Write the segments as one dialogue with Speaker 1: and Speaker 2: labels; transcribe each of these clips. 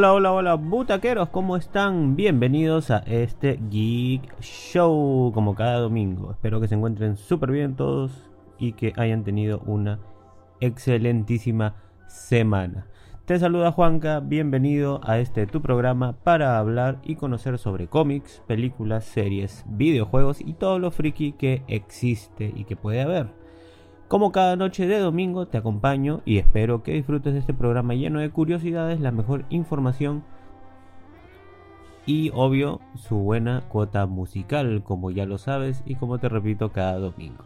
Speaker 1: Hola, hola, hola, butaqueros, ¿cómo están? Bienvenidos a este Geek Show, como cada domingo. Espero que se encuentren súper bien todos y que hayan tenido una excelentísima semana. Te saluda Juanca, bienvenido a este tu programa para hablar y conocer sobre cómics, películas, series, videojuegos y todo lo friki que existe y que puede haber. Como cada noche de domingo te acompaño y espero que disfrutes de este programa lleno de curiosidades, la mejor información y obvio su buena cuota musical, como ya lo sabes y como te repito cada domingo.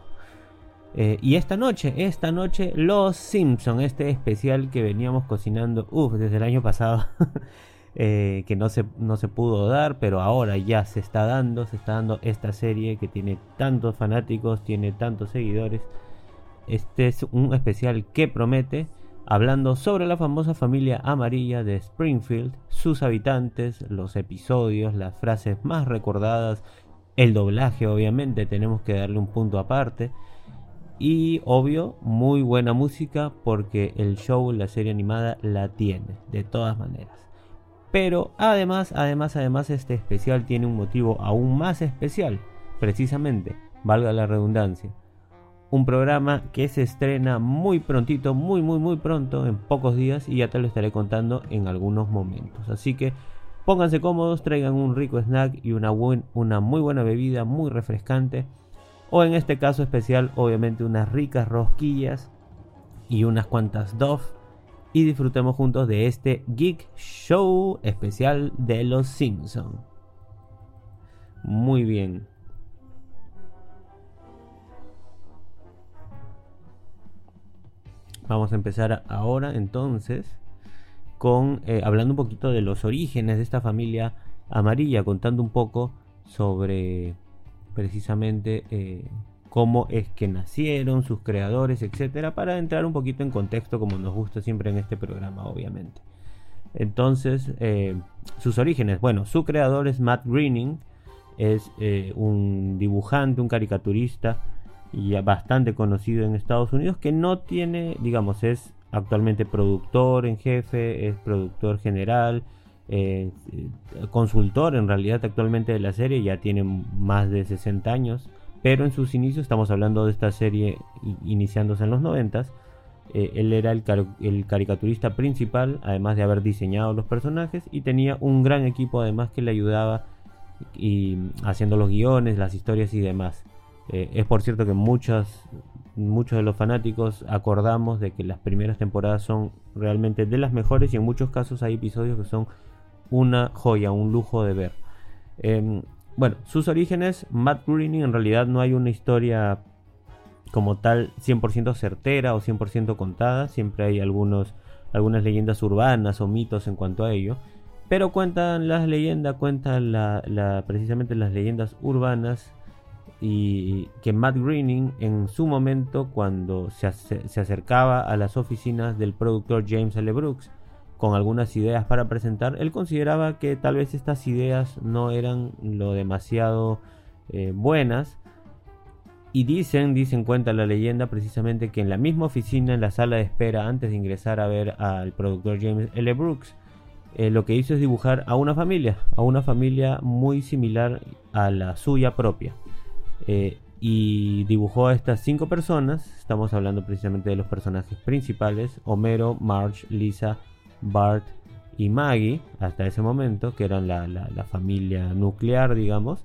Speaker 1: Eh, y esta noche, esta noche, Los Simpson, este especial que veníamos cocinando, uff, desde el año pasado, eh, que no se, no se pudo dar, pero ahora ya se está dando, se está dando esta serie que tiene tantos fanáticos, tiene tantos seguidores este es un especial que promete, hablando sobre la famosa familia amarilla de Springfield, sus habitantes, los episodios, las frases más recordadas, el doblaje obviamente, tenemos que darle un punto aparte. Y obvio, muy buena música porque el show, la serie animada la tiene, de todas maneras. Pero además, además, además este especial tiene un motivo aún más especial, precisamente, valga la redundancia un programa que se estrena muy prontito, muy muy muy pronto, en pocos días y ya te lo estaré contando en algunos momentos. Así que pónganse cómodos, traigan un rico snack y una, una muy buena bebida, muy refrescante. O en este caso especial, obviamente unas ricas rosquillas y unas cuantas Dove. Y disfrutemos juntos de este Geek Show especial de los Simpsons. Muy bien. Vamos a empezar ahora entonces con eh, hablando un poquito de los orígenes de esta familia amarilla, contando un poco sobre precisamente eh, cómo es que nacieron, sus creadores, etcétera, para entrar un poquito en contexto como nos gusta siempre en este programa, obviamente. Entonces, eh, sus orígenes, bueno, su creador es Matt Groening, es un dibujante, un caricaturista y bastante conocido en Estados Unidos, que no tiene, digamos, es actualmente productor en jefe, es productor general, eh, consultor en realidad actualmente de la serie, ya tiene más de 60 años, pero en sus inicios, estamos hablando de esta serie iniciándose en los 90, eh, él era el, el, caricaturista principal, además de haber diseñado los personajes, y tenía un gran equipo además que le ayudaba y haciendo los guiones, las historias y demás. Eh, es por cierto que muchos, muchos de los fanáticos acordamos de que las primeras temporadas son realmente de las mejores y en muchos casos hay episodios que son una joya, un lujo de ver. Em, bueno, sus orígenes, Matt Groening en realidad no hay una historia como tal 100% certera o 100% contada, siempre hay algunos, algunas leyendas urbanas o mitos en cuanto a ello. Pero cuentan las leyendas, cuentan la, precisamente las leyendas urbanas y que Matt Greening en su momento cuando se, acercaba a las oficinas del productor James L. Brooks con algunas ideas para presentar, él consideraba que tal vez estas ideas no eran lo demasiado eh, buenas y dicen, dicen cuenta la leyenda precisamente que en la misma oficina, en la sala de espera antes de ingresar a ver al productor James L. Brooks, eh, lo que hizo es dibujar a una familia, a una familia muy similar a la suya propia. Eh, y dibujó a estas cinco personas. Estamos hablando precisamente de los personajes principales: Homero, Marge, Lisa, Bart y Maggie, hasta ese momento, que eran la, familia nuclear, digamos,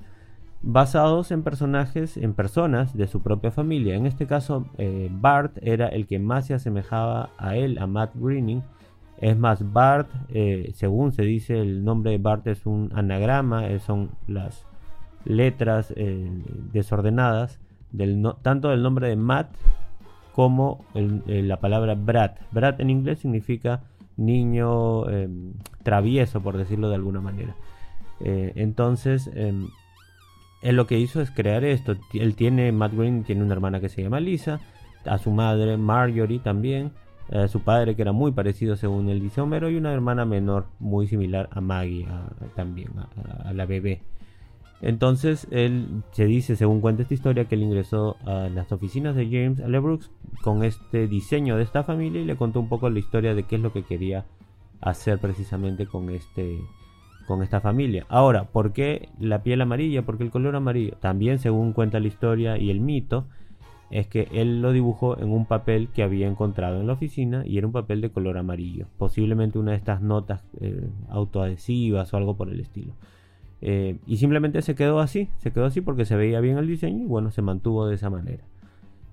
Speaker 1: basados en personajes, en personas de su propia familia. En este caso, eh, Bart era el que más se asemejaba a él, a Matt Greening. Es más, Bart, eh, según se dice, el nombre de Bart es un anagrama, son las letras eh, desordenadas, tanto del nombre de Matt como eh, la palabra Brat. Brat en inglés significa niño em, travieso, por decirlo de alguna manera. Eh, entonces, em, él lo que hizo es crear esto. Él tiene, Matt Green tiene una hermana que se llama Lisa, a su madre Marjorie también, a su padre que era muy parecido según el dice Homero y una hermana menor muy similar a Maggie también, a la bebé. Entonces, él se dice, según cuenta esta historia, que él ingresó a las oficinas de James L. Brooks con este diseño de esta familia y le contó un poco la historia de qué es lo que quería hacer precisamente con este con esta familia. Ahora, ¿por qué la piel amarilla? ¿Por qué el color amarillo? También según cuenta la historia y el mito, es que él lo dibujó en un papel que había encontrado en la oficina y era un papel de color amarillo, posiblemente una de estas notas eh, autoadhesivas o algo por el estilo. Eh, y simplemente se quedó así, se quedó así porque se veía bien el diseño y bueno, se mantuvo de esa manera.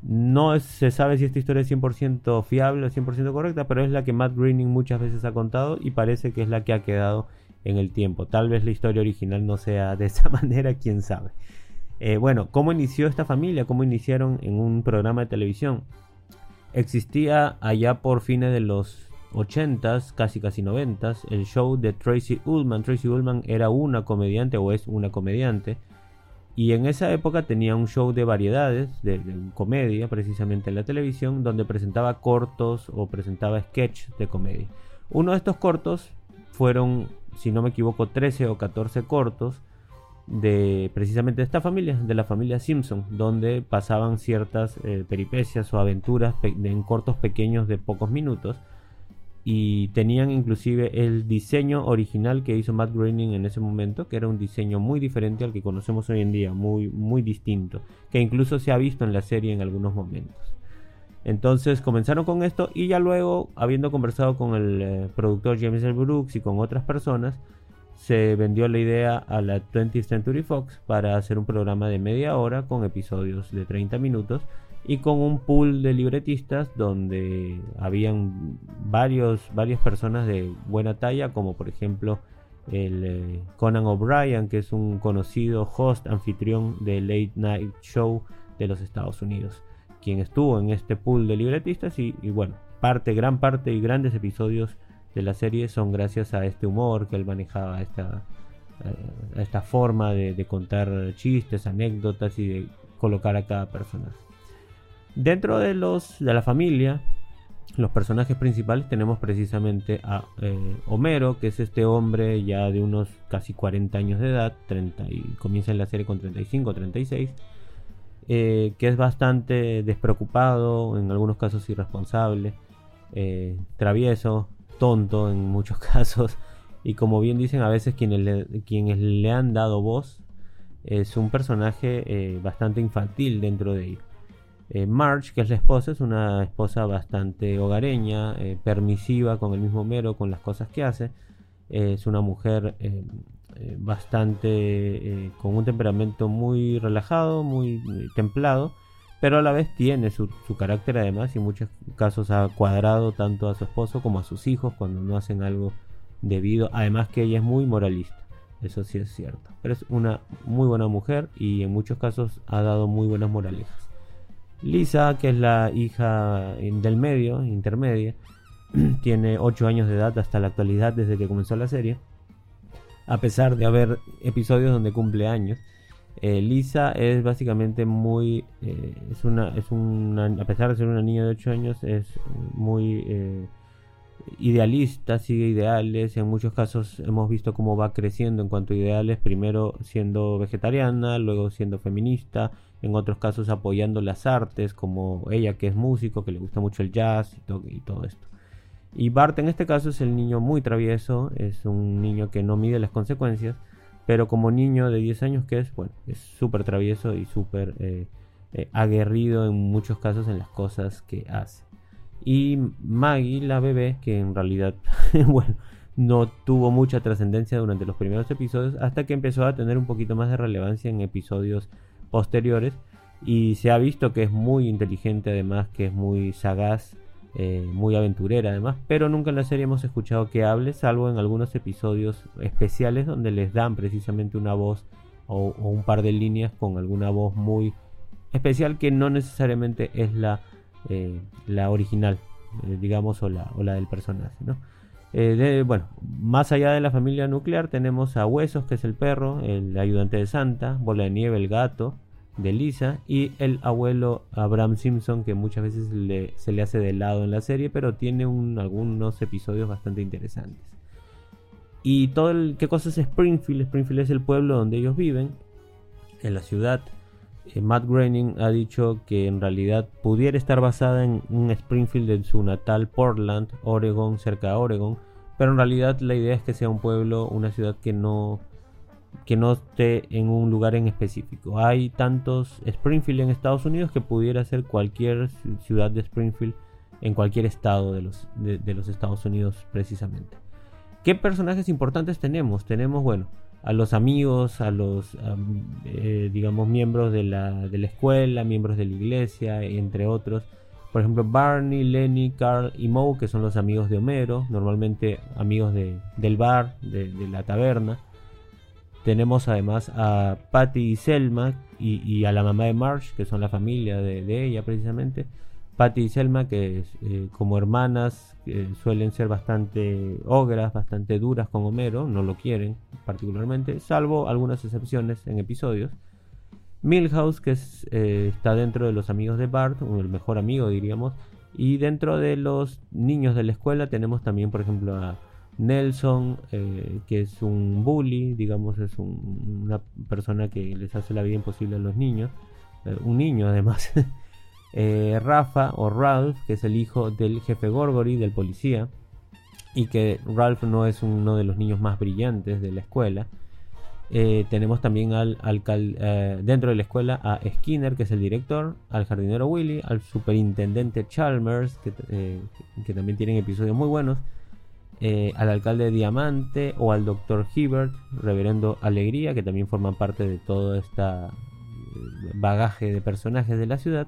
Speaker 1: No se sabe si esta historia es 100% fiable o 100% correcta, pero es la que Matt Groening muchas veces ha contado y parece que es la que ha quedado en el tiempo. Tal vez la historia original no sea de esa manera, quién sabe. Eh, bueno, ¿cómo inició esta familia? ¿Cómo iniciaron en un programa de televisión? Existía allá por fines de los 80s, casi casi 90s, el show de Tracy Ullman. Tracy Ullman era una comediante o es una comediante. Y en esa época tenía un show de variedades, de, comedia precisamente en la televisión, donde presentaba cortos o presentaba sketches de comedia. Uno de estos cortos fueron, si no me equivoco, 13 o 14 cortos de precisamente de esta familia, de la familia Simpson, donde pasaban ciertas eh, peripecias o aventuras en cortos pequeños de pocos minutos y tenían inclusive el diseño original que hizo Matt Groening en ese momento, que era un diseño muy diferente al que conocemos hoy en día, muy muy distinto, que incluso se ha visto en la serie en algunos momentos. Entonces comenzaron con esto y ya luego, habiendo conversado con el eh, productor James L. Brooks y con otras personas, se vendió la idea a la 20th Century Fox para hacer un programa de media hora con episodios de 30 minutos y con un pool de libretistas donde habían varios, varias personas de buena talla, como por ejemplo el eh, Conan O'Brien, que es un conocido host anfitrión de Late Night Show de los Estados Unidos, quien estuvo en este pool de libretistas y, bueno, parte, gran parte y grandes episodios de la serie son gracias a este humor que él manejaba, esta, eh, esta forma de, contar chistes, anécdotas y de colocar a cada personaje. Dentro de, los, de la familia, los personajes principales tenemos precisamente a eh, Homero, que es este hombre ya de unos casi 40 años de edad, 30 y comienza en la serie con 35 o 36, que es bastante despreocupado, en algunos casos irresponsable, eh, travieso, tonto en muchos casos. Y como bien dicen, a veces quienes le, quienes le han dado voz es un personaje eh, bastante infantil dentro de ello. Eh, Marge, que es la esposa, es una esposa bastante hogareña, eh, permisiva con el mismo mero, con las cosas que hace. es una mujer bastante con un temperamento muy relajado, muy templado pero a la vez tiene su, carácter además y en muchos casos ha cuadrado tanto a su esposo como a sus hijos cuando no hacen algo debido, además que ella es muy moralista, eso sí es cierto, pero es una muy buena mujer y en muchos casos ha dado muy buenas moralejas. Lisa, que es la hija del medio, intermedia, tiene 8 años de edad hasta la actualidad desde que comenzó la serie, a pesar de haber episodios donde cumple años eh, Lisa es básicamente muy, eh, es una, es una, a pesar de ser una niña de 8 años, es muy eh, idealista, sigue ideales. En muchos casos hemos visto cómo va creciendo en cuanto a ideales, primero siendo vegetariana, luego siendo feminista, en otros casos apoyando las artes, como ella que es músico, que le gusta mucho el jazz y, y todo esto. Y Bart en este caso es el niño muy travieso, es un niño que no mide las consecuencias pero como niño de 10 años que es, bueno, es súper travieso y súper eh, eh, aguerrido en muchos casos en las cosas que hace. Y Maggie, la bebé, que en realidad, bueno, no tuvo mucha trascendencia durante los primeros episodios hasta que empezó a tener un poquito más de relevancia en episodios posteriores y se ha visto que es muy inteligente además, que es muy sagaz eh, muy aventurera además, pero nunca en la serie hemos escuchado que hable, salvo en algunos episodios especiales donde les dan precisamente una voz o, un par de líneas con alguna voz muy especial que no necesariamente es la, eh, la original, eh, digamos, o la, o la, del personaje, ¿no? Bueno, más allá de la familia nuclear tenemos a Huesos, que es el perro, el ayudante de Santa, Bola de Nieve, el gato, de Lisa y el abuelo Abraham Simpson que muchas veces se le hace de lado en la serie pero tiene algunos episodios bastante interesantes. Y todo el qué cosa es Springfield Springfield es el pueblo donde ellos viven en la ciudad. Eh, Matt Groening ha dicho que en realidad pudiera estar basada en un Springfield de su natal Portland Oregon cerca de Oregon pero en realidad la idea es que sea un pueblo, una ciudad que no que no esté en un lugar en específico. Hay tantos Springfield en Estados Unidos que pudiera ser cualquier ciudad de Springfield en cualquier estado de los, de, los Estados Unidos precisamente. ¿Qué personajes importantes tenemos? Tenemos, bueno, a los amigos, a los, eh, digamos, miembros de la, de la escuela, miembros de la iglesia, entre otros. Por ejemplo, Barney, Lenny, Carl y Moe, que son los amigos de Homero, normalmente amigos de, del bar, de, la taberna. Tenemos además a Patty y Selma y, a la mamá de Marge, que son la familia de, ella precisamente. Patty y Selma, que eh, como hermanas suelen ser bastante ogras, bastante duras con Homero, no lo quieren particularmente, salvo algunas excepciones en episodios. Milhouse, que eh, está dentro de los amigos de Bart, el mejor amigo diríamos, y dentro de los niños de la escuela tenemos también, por ejemplo, a Nelson, eh, que es un bully, digamos, es una persona que les hace la vida imposible a los niños, eh, un niño además. Rafa o Ralph, que es el hijo del jefe Gorgory, del policía, y que Ralph no es uno de los niños más brillantes de la escuela. Eh, tenemos también al, eh, dentro de la escuela a Skinner, que es el director, al jardinero Willy, al superintendente Chalmers, que, eh, también tienen episodios muy buenos, al alcalde Diamante o al doctor Hibbert, reverendo Alegría, que también forman parte de todo este bagaje de personajes de la ciudad.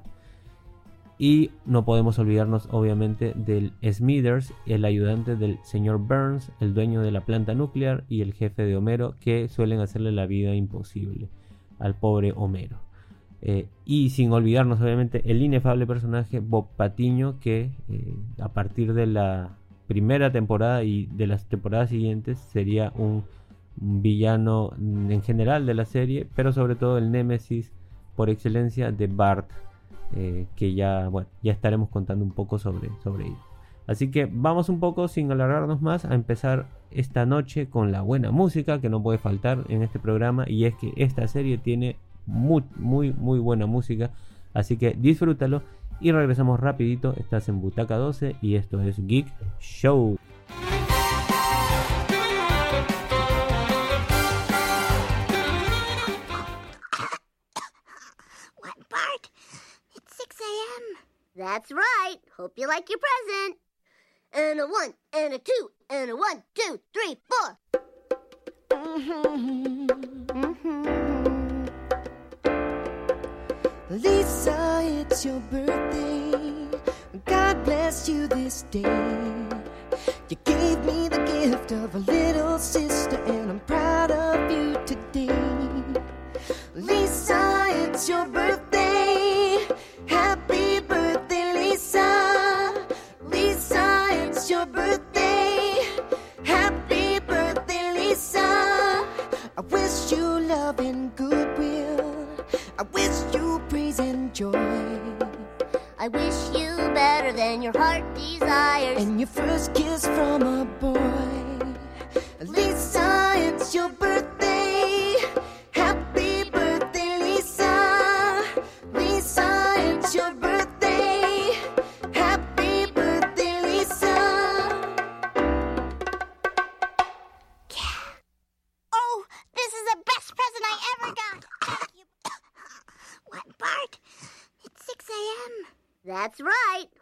Speaker 1: Y no podemos olvidarnos obviamente del Smithers, el ayudante del señor Burns, el dueño de la planta nuclear y el jefe de Homero, que suelen hacerle la vida imposible al pobre Homero. Eh, y sin olvidarnos obviamente el inefable personaje Bob Patiño, que eh, a partir de la primera temporada y de las temporadas siguientes sería un villano en general de la serie, pero sobre todo el némesis por excelencia de Bart eh, que ya, bueno, ya estaremos contando un poco sobre, sobre ello. Así que vamos un poco sin alargarnos más a empezar esta noche con la buena música que no puede faltar en este programa y es que esta serie tiene muy muy muy buena música, así que disfrútalo y regresamos rapidito, estás en Butaca 12 y esto es Geek Show.
Speaker 2: That's right. Hope you like your present. And a one, and a two, and a one, two, three, four. Mm-hmm. Mm-hmm. Lisa, it's your birthday. God bless you this day. You gave me the gift of a little sister, and I'm proud of you today. Lisa, it's your birthday. Love and goodwill. I wish you praise and joy. I wish you better than your heart desires. And your first kiss from a boy. Lisa, it's your birthday.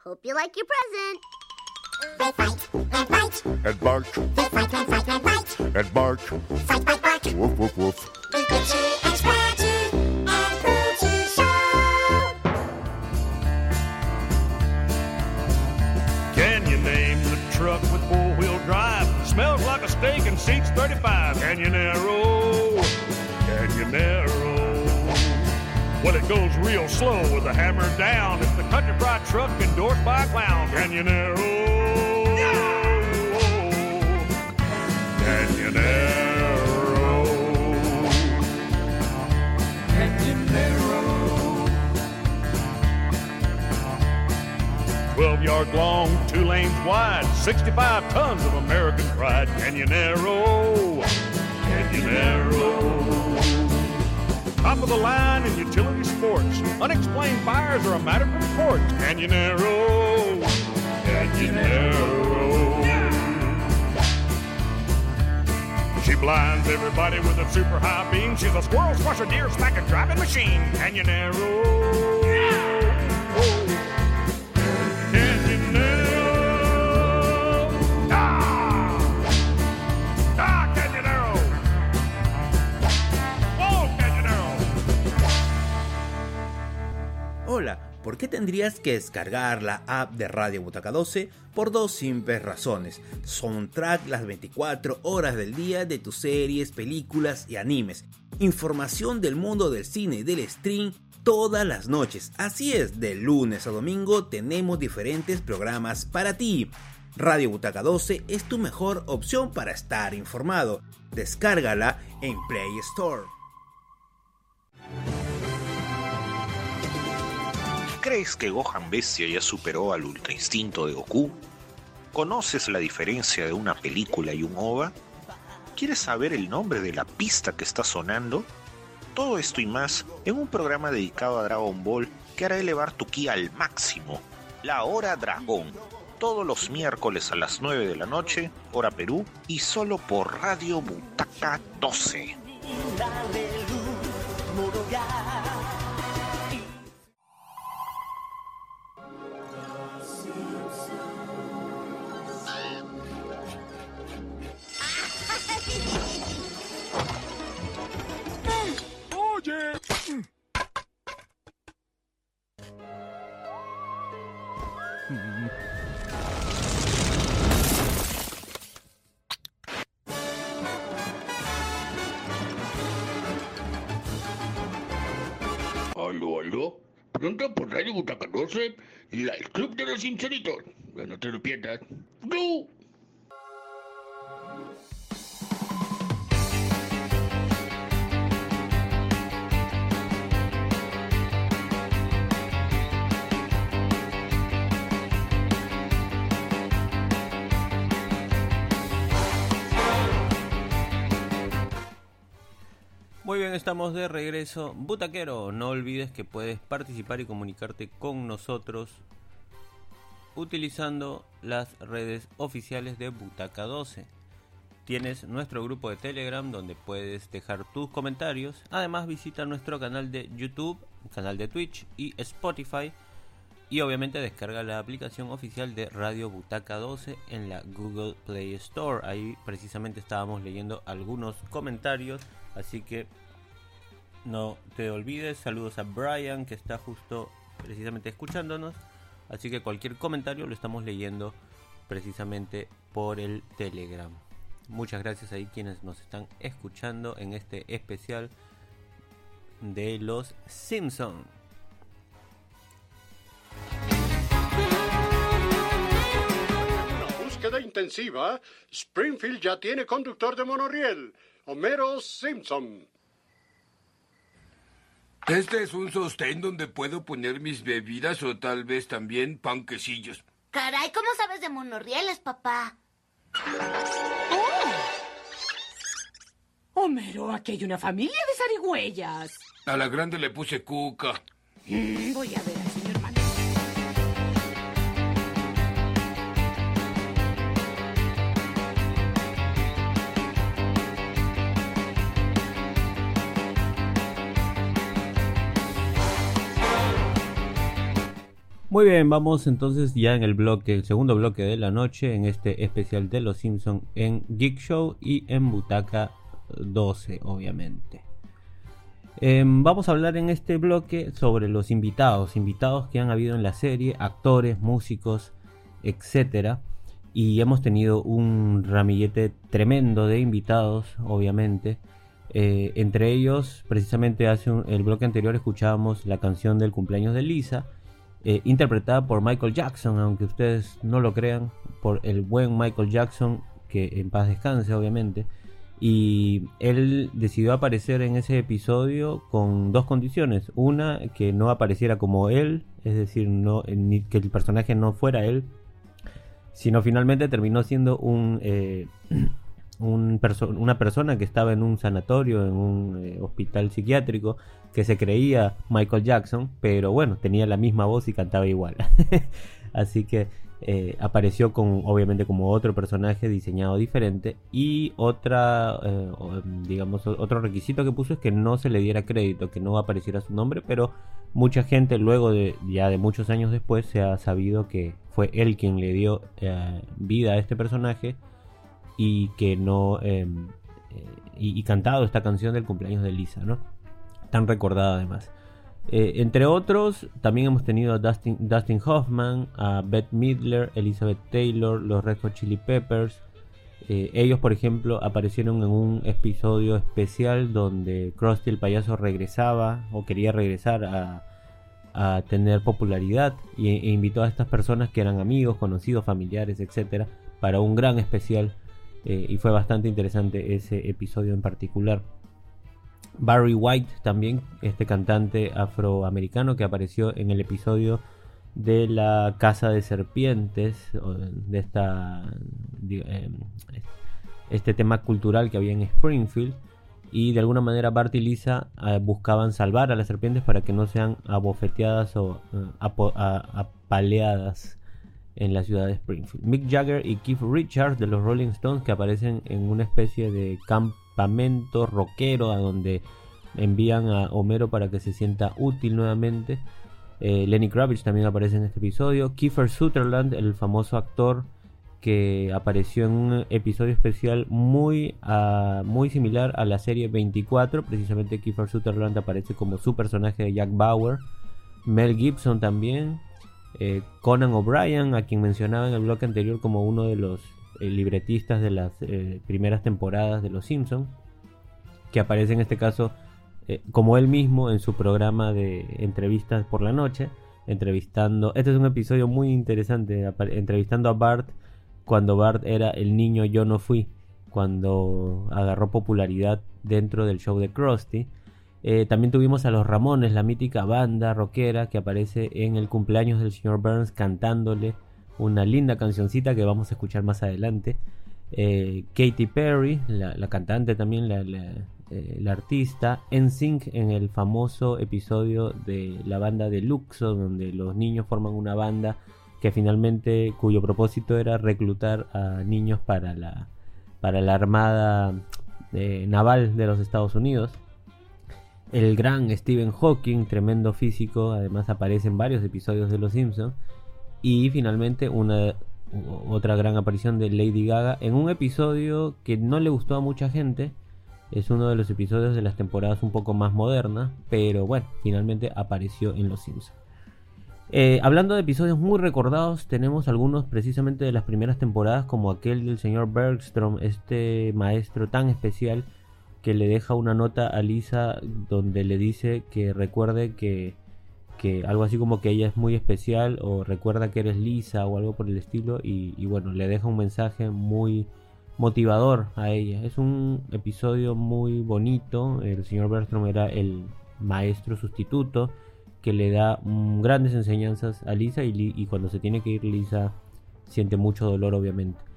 Speaker 2: Hope you like your present. They fight and fight. And bark. They fight and fight and fight. And bark. Fight, fight, bark. Woof, woof, woof. The Itchy and Scratchy and Poochie Show.
Speaker 3: Can you name the truck with four-wheel drive? Smells like a steak and seats 35. Can you narrow? Goes real slow with the hammer down. It's the country fried truck endorsed by a clown. Canyonero. Canyonero. 12 yards long, two lanes wide, 65 tons of American pride. Canyonero. Canyonero top of the line in utility sports. Unexplained fires are a matter for the courts. arrow, canyon arrow. She blinds everybody with a super high beam. She's a squirrel, squash, a deer, smack, a driving machine. Canyonero.
Speaker 4: Yeah. ¿Por qué tendrías que descargar la app de Radio Butaca 12? Por dos simples razones. Soundtrack las 24 horas del día de tus series, películas y animes. Información del mundo del cine y del stream todas las noches. Así es, de lunes a domingo tenemos diferentes programas para ti. Radio Butaca 12 es tu mejor opción para estar informado. Descárgala en Play Store.
Speaker 5: ¿Crees que Gohan Bestia ya superó al Ultra Instinto de Goku? ¿Conoces la diferencia de una película y un OVA? ¿Quieres saber el nombre de la pista que está sonando? Todo esto y más en un programa dedicado a Dragon Ball que hará elevar tu ki al máximo. La Hora Dragón. Todos los miércoles a las 9 de la noche, hora Perú, y solo por Radio Butaca 12.
Speaker 6: La, el Club de los Sinceritos. No te lo pierdas.
Speaker 1: Estamos de regreso. Butaquero, no olvides que puedes participar y comunicarte con nosotros utilizando las redes oficiales de Butaca 12. Tienes nuestro grupo de Telegram donde puedes dejar tus comentarios. Además visita nuestro canal de YouTube, canal de Twitch y Spotify. Y obviamente descarga la aplicación oficial de Radio Butaca 12 en la Google Play Store. Ahí precisamente estábamos leyendo algunos comentarios. Así que no te olvides. Saludos a Brian que está justo precisamente escuchándonos. Así que cualquier comentario lo estamos leyendo precisamente por el Telegram. Muchas gracias ahí quienes nos están escuchando en este especial de los Simpsons.
Speaker 7: una búsqueda intensiva, Springfield ya tiene conductor de monorriel, Homero Simpson.
Speaker 8: Este es un sostén donde puedo poner mis bebidas o tal vez también panquecillos.
Speaker 9: Caray, ¿cómo sabes de monorrieles, papá?
Speaker 10: Homero, aquí hay una familia de zarigüeyas.
Speaker 8: A la grande le puse cuca.
Speaker 10: Mm, voy a ver al
Speaker 1: Muy bien, vamos entonces ya en el bloque, el segundo bloque de la noche, en este especial de Los Simpson en Geek Show y en Butaca 12, obviamente. Em, vamos a hablar en este bloque sobre los invitados, invitados que han habido en la serie, actores, músicos, etcétera. Y hemos tenido un ramillete tremendo de invitados, obviamente. Eh, entre ellos, precisamente hace un- el bloque anterior escuchábamos la canción del cumpleaños de Lisa, eh, interpretada por Michael Jackson, aunque ustedes no lo crean, por el buen Michael Jackson, que en paz descanse, obviamente. Y él decidió aparecer en ese episodio con dos condiciones. Una, que no apareciera como él, es decir, ni- que el personaje no fuera él, sino finalmente terminó siendo un, eh, una persona que estaba en un sanatorio, en un eh, hospital psiquiátrico, que se creía Michael Jackson, pero bueno, tenía la misma voz y cantaba igual. Así que eh, apareció con obviamente como otro personaje diseñado diferente y otra eh, digamos otro requisito que puso es que no se le diera crédito que no apareciera su nombre pero mucha gente luego de ya de muchos años después se ha sabido que fue él quien le dio vida a este personaje y que no eh, eh, y, cantado esta canción del cumpleaños de Lisa no tan recordada además eh, entre otros, también hemos tenido a Dustin, Dustin Hoffman, a Bette Midler, Elizabeth Taylor, los Red Hot Chili Peppers. Eh, ellos, por ejemplo, aparecieron en un episodio especial donde Krusty el payaso regresaba o quería regresar a, a tener popularidad e invitó a estas personas que eran amigos, conocidos, familiares, etcétera, para un gran especial. Eh, y fue bastante interesante ese episodio en particular. Barry White también, este cantante afroamericano que apareció en el episodio de la Casa de Serpientes, de esta eh, este tema cultural que había en Springfield y de alguna manera Bart y Lisa eh, buscaban salvar a las serpientes para que no sean abofeteadas o eh, apaleadas en la ciudad de Springfield. Mick Jagger y Keith Richards de los Rolling Stones que aparecen en una especie de campamento rockero a donde envían a Homero para que se sienta útil nuevamente. Eh, Lenny Kravitz también aparece en este episodio. Kiefer Sutherland, el famoso actor que apareció en un episodio especial muy, muy similar a la serie 24. Precisamente Kiefer Sutherland aparece como su personaje de Jack Bauer. Mel Gibson también. Eh, Conan O'Brien, a quien mencionaba en el bloque anterior como uno de los eh, libretistas de las eh, primeras temporadas de Los Simpsons, que aparece en este caso como él mismo en su programa de entrevistas por la noche, entrevistando. Este es un episodio muy interesante, entrevistando a Bart cuando Bart era el niño Yo no fui, cuando agarró popularidad dentro del show de Krusty. Eh, también tuvimos a los Ramones, la mítica banda rockera que aparece en el cumpleaños del señor Burns cantándole una linda cancioncita que vamos a escuchar más adelante. Eh, Katy Perry, la, cantante también, la, la, eh, la artista. NSYNC en el famoso episodio de la banda de Luxo, donde los niños forman una banda que finalmente, cuyo propósito era reclutar a niños para la, para la armada eh, naval de los Estados Unidos. El gran Stephen Hawking, tremendo físico, además aparece en varios episodios de Los Simpsons. Y finalmente una otra gran aparición de Lady Gaga en un episodio que no le gustó a mucha gente. Es uno de los episodios de las temporadas un poco más modernas, pero bueno, finalmente apareció en Los Simpsons. Eh, hablando de episodios muy recordados, tenemos algunos precisamente de las primeras temporadas, como aquel del señor Bergstrom, este maestro tan especial que le deja una nota a Lisa donde le dice que recuerde que, que algo así como que ella es muy especial o recuerda que eres Lisa o algo por el estilo y, bueno, le deja un mensaje muy motivador a ella. Es un episodio muy bonito, el señor Bergstrom era el maestro sustituto que le da mm, grandes enseñanzas a Lisa y, y cuando se tiene que ir Lisa siente mucho dolor obviamente.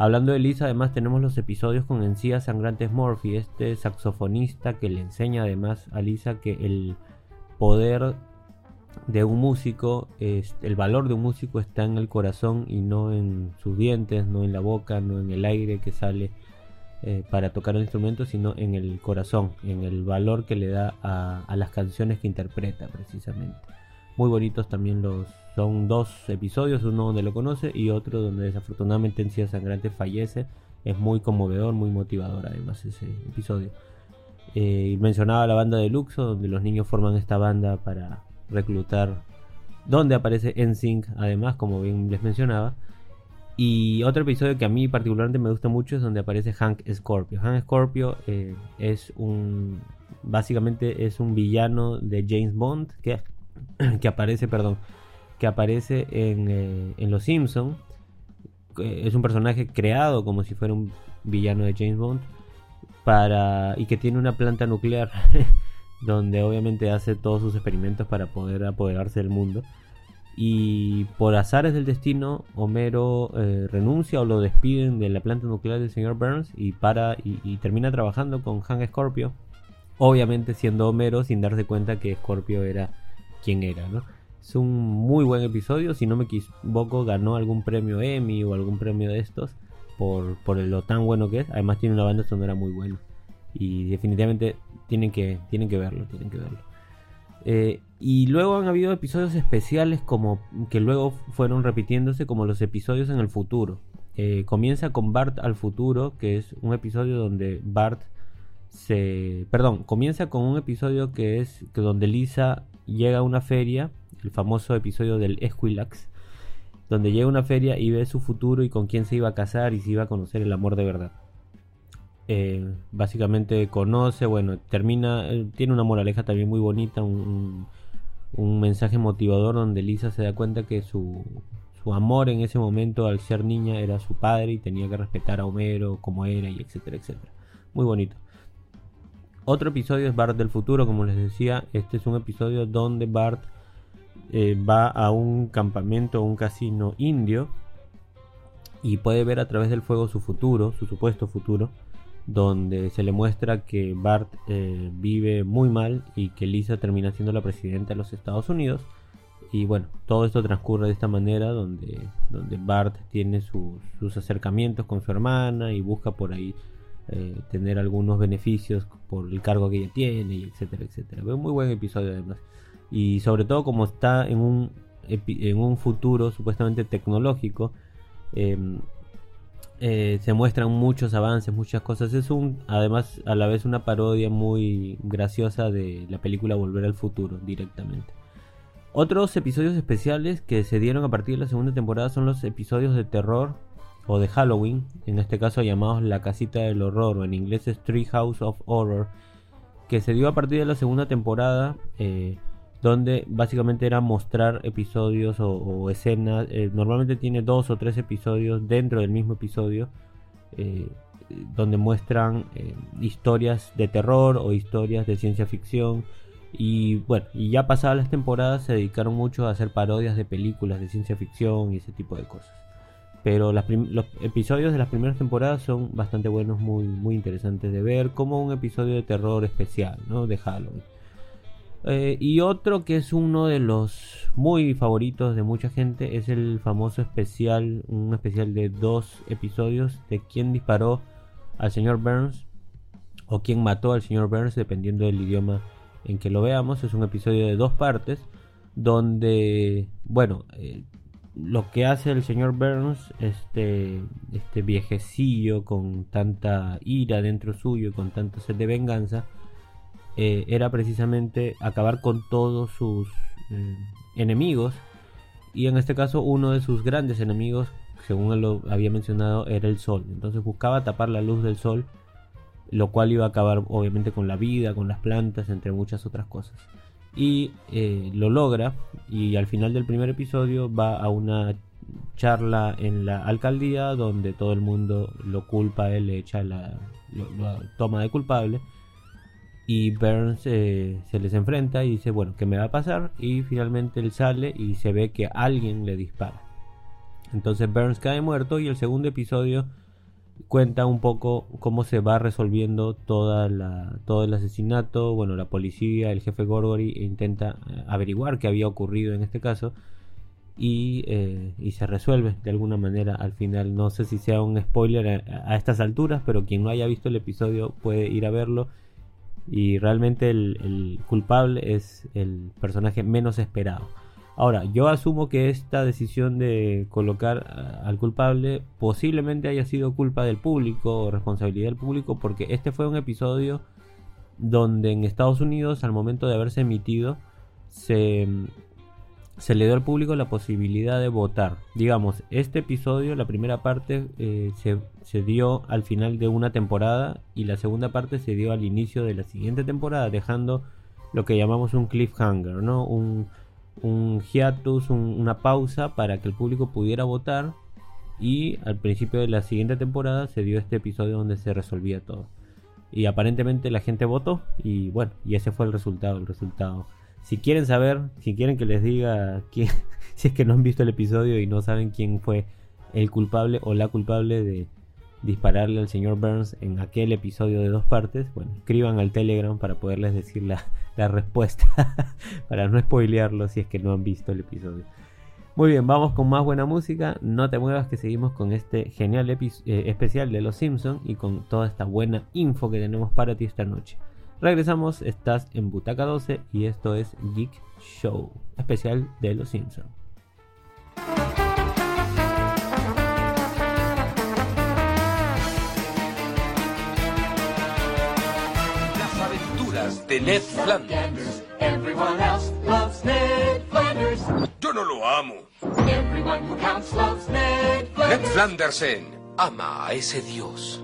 Speaker 1: Hablando de Lisa, además tenemos los episodios con Encías Sangrantes Murphy, este saxofonista que le enseña además a Lisa que el poder de un músico, es, el valor de un músico está en el corazón y no en sus dientes, no en la boca, no en el aire que sale eh, para tocar el instrumento, sino en el corazón, en el valor que le da a, a las canciones que interpreta precisamente. Muy bonitos también los son dos episodios, uno donde lo conoce y otro donde desafortunadamente Encías Sangrante fallece. Es muy conmovedor, muy motivador además ese episodio. Eh, mencionaba la banda de Luxo, donde los niños forman esta banda para reclutar, donde aparece NSYNC además, como bien les mencionaba. Y otro episodio que a mí particularmente me gusta mucho es donde aparece Hank Scorpio. Hank Scorpio eh, es un. Básicamente es un villano de James Bond que, que aparece, perdón, que aparece en, eh, en Los Simpson. Es un personaje creado como si fuera un villano de James Bond para y que tiene una planta nuclear donde obviamente hace todos sus experimentos para poder apoderarse del mundo. Y por azares del destino, Homero eh, renuncia o lo despiden de la planta nuclear del señor Burns y para y, y termina trabajando con Hank Scorpio. Obviamente siendo Homero sin darse cuenta que Scorpio era quien era, ¿no? Es un muy buen episodio, si no me equivoco ganó algún premio Emmy o algún premio de estos por, por lo tan bueno que es. Además tiene una banda sonora muy buena. Y definitivamente tienen que, tienen que verlo, tienen que verlo. Eh, y luego han habido episodios especiales como que luego fueron repitiéndose como los episodios en el futuro. Eh, comienza con Bart al futuro, que es un episodio donde Bart se... Perdón, comienza con un episodio que es que donde Lisa llega a una feria, el famoso episodio del Esquilax, donde llega a una feria y ve su futuro y con quién se iba a casar y se iba a conocer el amor de verdad. Eh, básicamente conoce, bueno, termina, eh, tiene una moraleja también muy bonita, un, un, mensaje motivador donde Lisa se da cuenta que su, su amor en ese momento al ser niña era su padre y tenía que respetar a Homero como era y etcétera, etcétera. Muy bonito. Otro episodio es Bart del futuro, como les decía, este es un episodio donde Bart eh, va a un campamento, un casino indio y puede ver a través del fuego su futuro, su supuesto futuro donde se le muestra que Bart eh, vive muy mal y que Lisa termina siendo la presidenta de los Estados Unidos. Y bueno, todo esto transcurre de esta manera, donde, donde Bart tiene sus acercamientos con su hermana y busca por ahí eh, tener algunos beneficios por el cargo que ella tiene, y etcétera, etcétera. Un muy buen episodio además. Y sobre todo como está en un, en un futuro supuestamente tecnológico, em, eh, se muestran muchos avances, muchas cosas. Es un, además, a la vez una parodia muy graciosa de la película Volver al Futuro directamente. Otros episodios especiales que se dieron a partir de la segunda temporada son los episodios de terror o de Halloween, en este caso llamados La Casita del Horror o en inglés es Tree House of Horror, que se dio a partir de la segunda temporada. Eh, donde básicamente era mostrar episodios o, escenas. Eh, normalmente tiene dos o tres episodios dentro del mismo episodio, eh, donde muestran historias de terror o historias de ciencia ficción. Y bueno, y ya pasadas las temporadas se dedicaron mucho a hacer parodias de películas de ciencia ficción y ese tipo de cosas. Pero los episodios de las primeras temporadas son bastante buenos, muy, muy interesantes de ver, como un episodio de terror especial, ¿no? De Halloween. Eh, y otro que es uno de los muy favoritos de mucha gente es el famoso especial, un especial de dos episodios de quién disparó al señor Burns o quién mató al señor Burns, dependiendo del idioma en que lo veamos. Es un episodio de dos partes donde, bueno, eh, lo que hace el señor Burns, este, este viejecillo con tanta ira dentro suyo, con tanta sed de venganza, eh, era precisamente acabar con todos sus eh, enemigos. Y en este caso uno de sus grandes enemigos, según él lo había mencionado, era el sol. Entonces buscaba tapar la luz del sol, lo cual iba a acabar obviamente con la vida, con las plantas, entre muchas otras cosas. Y eh, lo logra y al final del primer episodio va a una charla en la alcaldía donde todo el mundo lo culpa, él le echa la toma de culpable y Burns eh, se les enfrenta y dice, bueno, ¿qué me va a pasar? Y finalmente él sale y se ve que alguien le dispara. Entonces Burns cae muerto y el segundo episodio cuenta un poco cómo se va resolviendo toda todo el asesinato. Bueno, la policía, el jefe Gorgory intenta eh, averiguar qué había ocurrido en este caso. Eh, y, se resuelve de alguna manera al final. No sé si sea un spoiler a estas alturas, pero quien no haya visto el episodio puede ir a verlo y realmente el, culpable es el personaje menos esperado. Ahora, yo asumo que esta decisión de colocar al culpable posiblemente haya sido culpa del público o responsabilidad del público porque este fue un episodio donde en Estados Unidos al momento de haberse emitido se se le dio al público la posibilidad de votar. Digamos, este episodio, la primera parte, eh, se, dio al final de una temporada y la segunda parte se dio al inicio de la siguiente temporada, dejando lo que llamamos un cliffhanger, ¿no? Un, un hiatus, una pausa para que el público pudiera votar y al principio de la siguiente temporada se dio este episodio donde se resolvía todo. Y aparentemente la gente votó y bueno, y ese fue el resultado, el resultado si quieren saber, si quieren que les diga quién, si es que no han visto el episodio y no saben quién fue el culpable o la culpable de, dispararle al señor Burns en aquel episodio de dos partes, bueno, escriban al Telegram para poderles decir la, la respuesta, para no spoilearlo si es que no han visto el episodio. Muy bien, vamos con más buena música. No te muevas que seguimos con este genial eh, especial de Los Simpsons y con toda esta buena info que tenemos para ti esta noche. Regresamos, estás en Butaca 12 y esto es Geek Show, especial de Los Simpsons.
Speaker 11: De Ned Flanders.
Speaker 12: Everyone else loves Ned Flanders.
Speaker 8: Yo no lo amo.
Speaker 12: Everyone who counts loves Ned
Speaker 11: Ned
Speaker 12: Flanders.
Speaker 11: Flandersen ama a ese dios.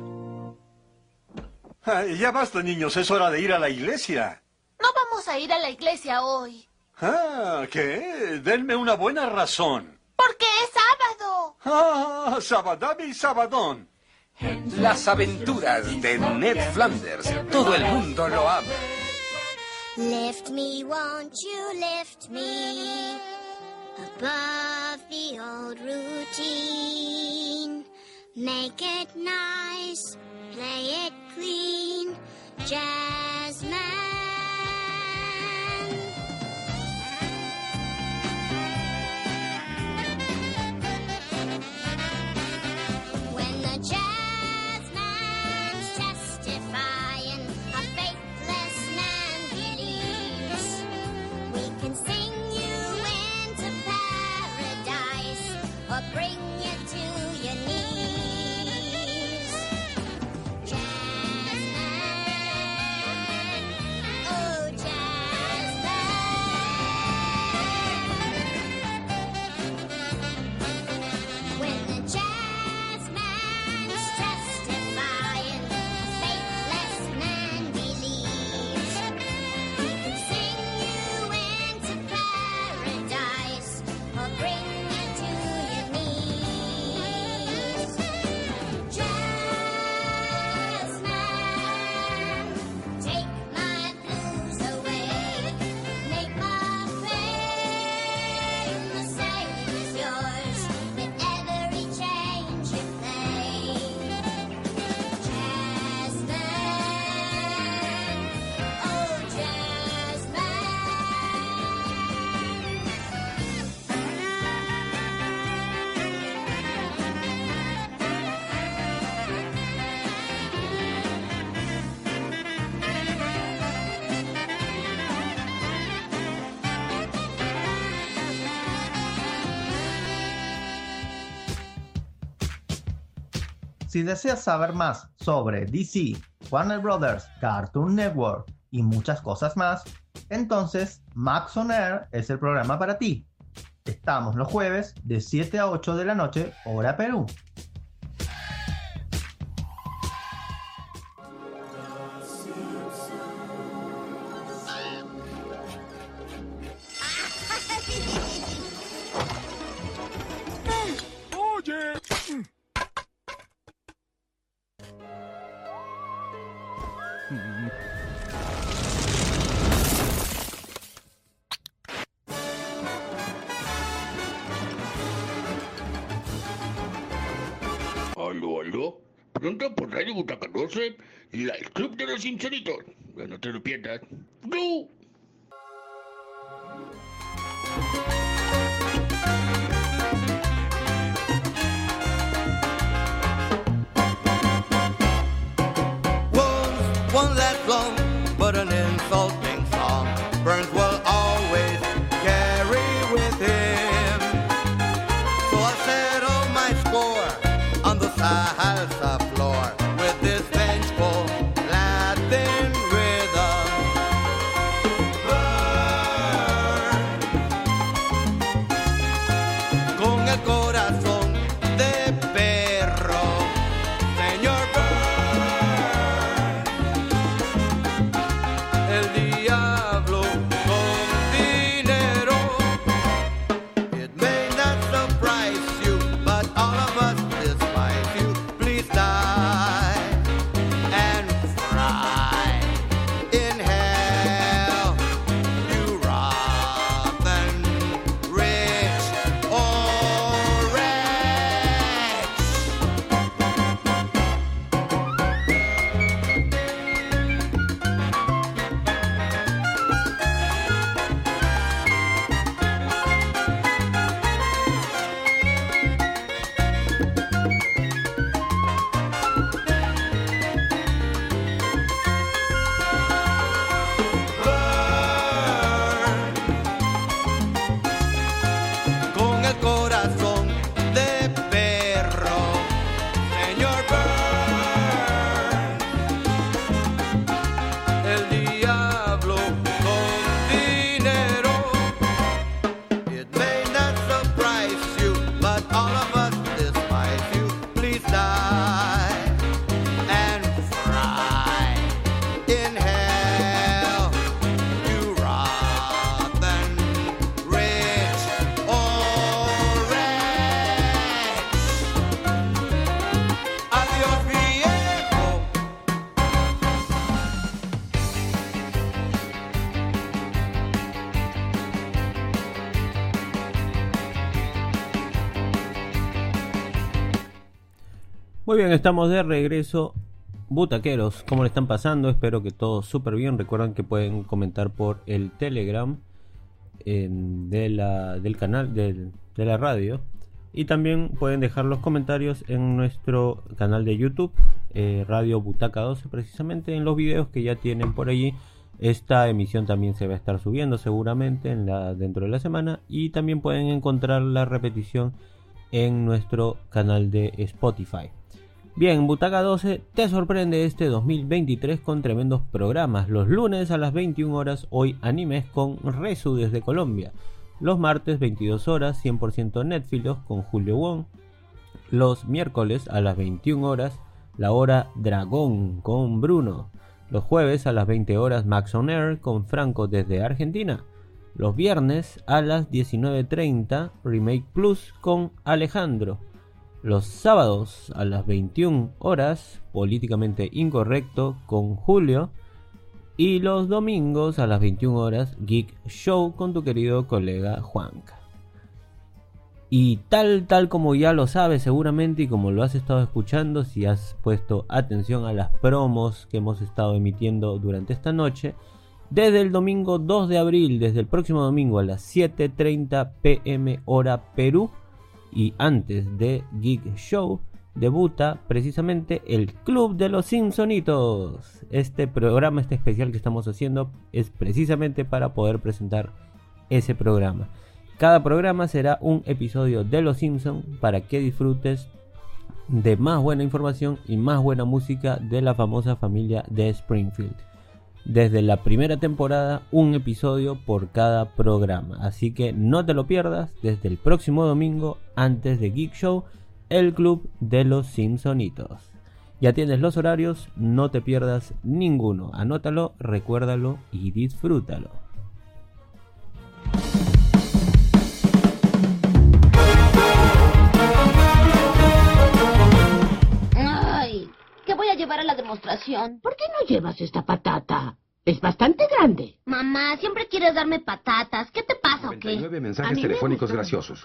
Speaker 13: Ay, ya basta, niños. Es hora de ir a la iglesia.
Speaker 9: No vamos a ir a la iglesia hoy.
Speaker 13: Ah, ¿qué? Denme una buena razón.
Speaker 9: Porque es sábado.
Speaker 13: Ah, Sabadabi Sabadón.
Speaker 11: Las aventuras de Ned Flanders. Todo el mundo lo ama.
Speaker 14: Lift me, won't you lift me above the old routine? Make it nice, play it clean, Jazzman. When
Speaker 15: Si deseas saber más sobre DC, Warner Brothers, Cartoon Network y muchas cosas más, entonces Max On Air es el programa para ti. Estamos los jueves de 7 a 8 de la noche, hora Perú.
Speaker 1: Muy bien, estamos de regreso. Butaqueros, ¿cómo le están pasando? Espero que todo súper bien. Recuerden que pueden comentar por el Telegram de la, del canal del- de la radio. Y también pueden dejar los comentarios en nuestro canal de YouTube, eh, Radio Butaca 12, precisamente en los videos que ya tienen por allí. Esta emisión también se va a estar subiendo seguramente dentro de la semana. Y también pueden encontrar la repetición en nuestro canal de Spotify. Bien, Butaca 12 te sorprende este 2023 con tremendos programas. Los lunes a las 21 horas, hoy animes con Resu desde Colombia. Los martes 22 horas, 100% Netfilos con Julio Wong. Los miércoles a las 21 horas, la hora Dragón con Bruno. Los jueves a las 20 horas, Max on Air con Franco desde Argentina. Los viernes a las 19.30, Remake Plus con Alejandro. Los sábados a las 21 horas, Políticamente Incorrecto con Julio. Y los domingos a las 21 horas, Geek Show con tu querido colega Juanca. Y tal, tal como ya lo sabes seguramente y como lo has estado escuchando, si has puesto atención a las promos que hemos estado emitiendo durante esta noche, desde el domingo 2 de abril, desde el próximo domingo a las 7.30 pm hora Perú, y antes de Geek Show debuta precisamente el Club de los Simpsonitos. Este programa, este especial que estamos haciendo es precisamente para poder presentar ese programa. Cada programa será un episodio de Los Simpsons para que disfrutes de más buena información y más buena música de la famosa familia de Springfield. Desde la primera temporada, un episodio por cada programa. Así que no te lo pierdas desde el próximo domingo, antes de Geek Show, el club de los Simpsonitos. Ya tienes los horarios, no te pierdas ninguno. Anótalo, recuérdalo y disfrútalo.
Speaker 9: Llevar a la demostración?
Speaker 10: ¿Por qué no llevas esta patata? Es bastante grande.
Speaker 9: Mamá, siempre quieres darme patatas. ¿Qué te pasa o qué?
Speaker 16: 99
Speaker 9: A
Speaker 16: mensajes
Speaker 9: me
Speaker 16: telefónicos graciosos.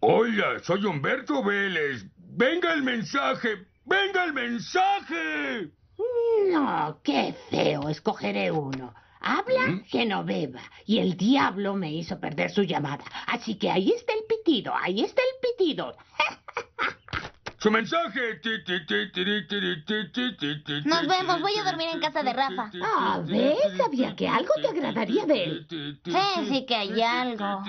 Speaker 8: Hola, soy Humberto Vélez. Venga el mensaje. Venga el mensaje.
Speaker 10: No, qué feo. Escogeré uno. Habla
Speaker 8: ¿Mm?
Speaker 10: Genoveva y el diablo me hizo perder su llamada. Así que ahí está el pitido, ahí está el pitido.
Speaker 8: Su mensaje.
Speaker 9: Nos vemos, voy a dormir en casa de Rafa.
Speaker 10: Ah, ¿ves? Sabía que algo te agradaría de él.
Speaker 9: Sí, sí que hay algo.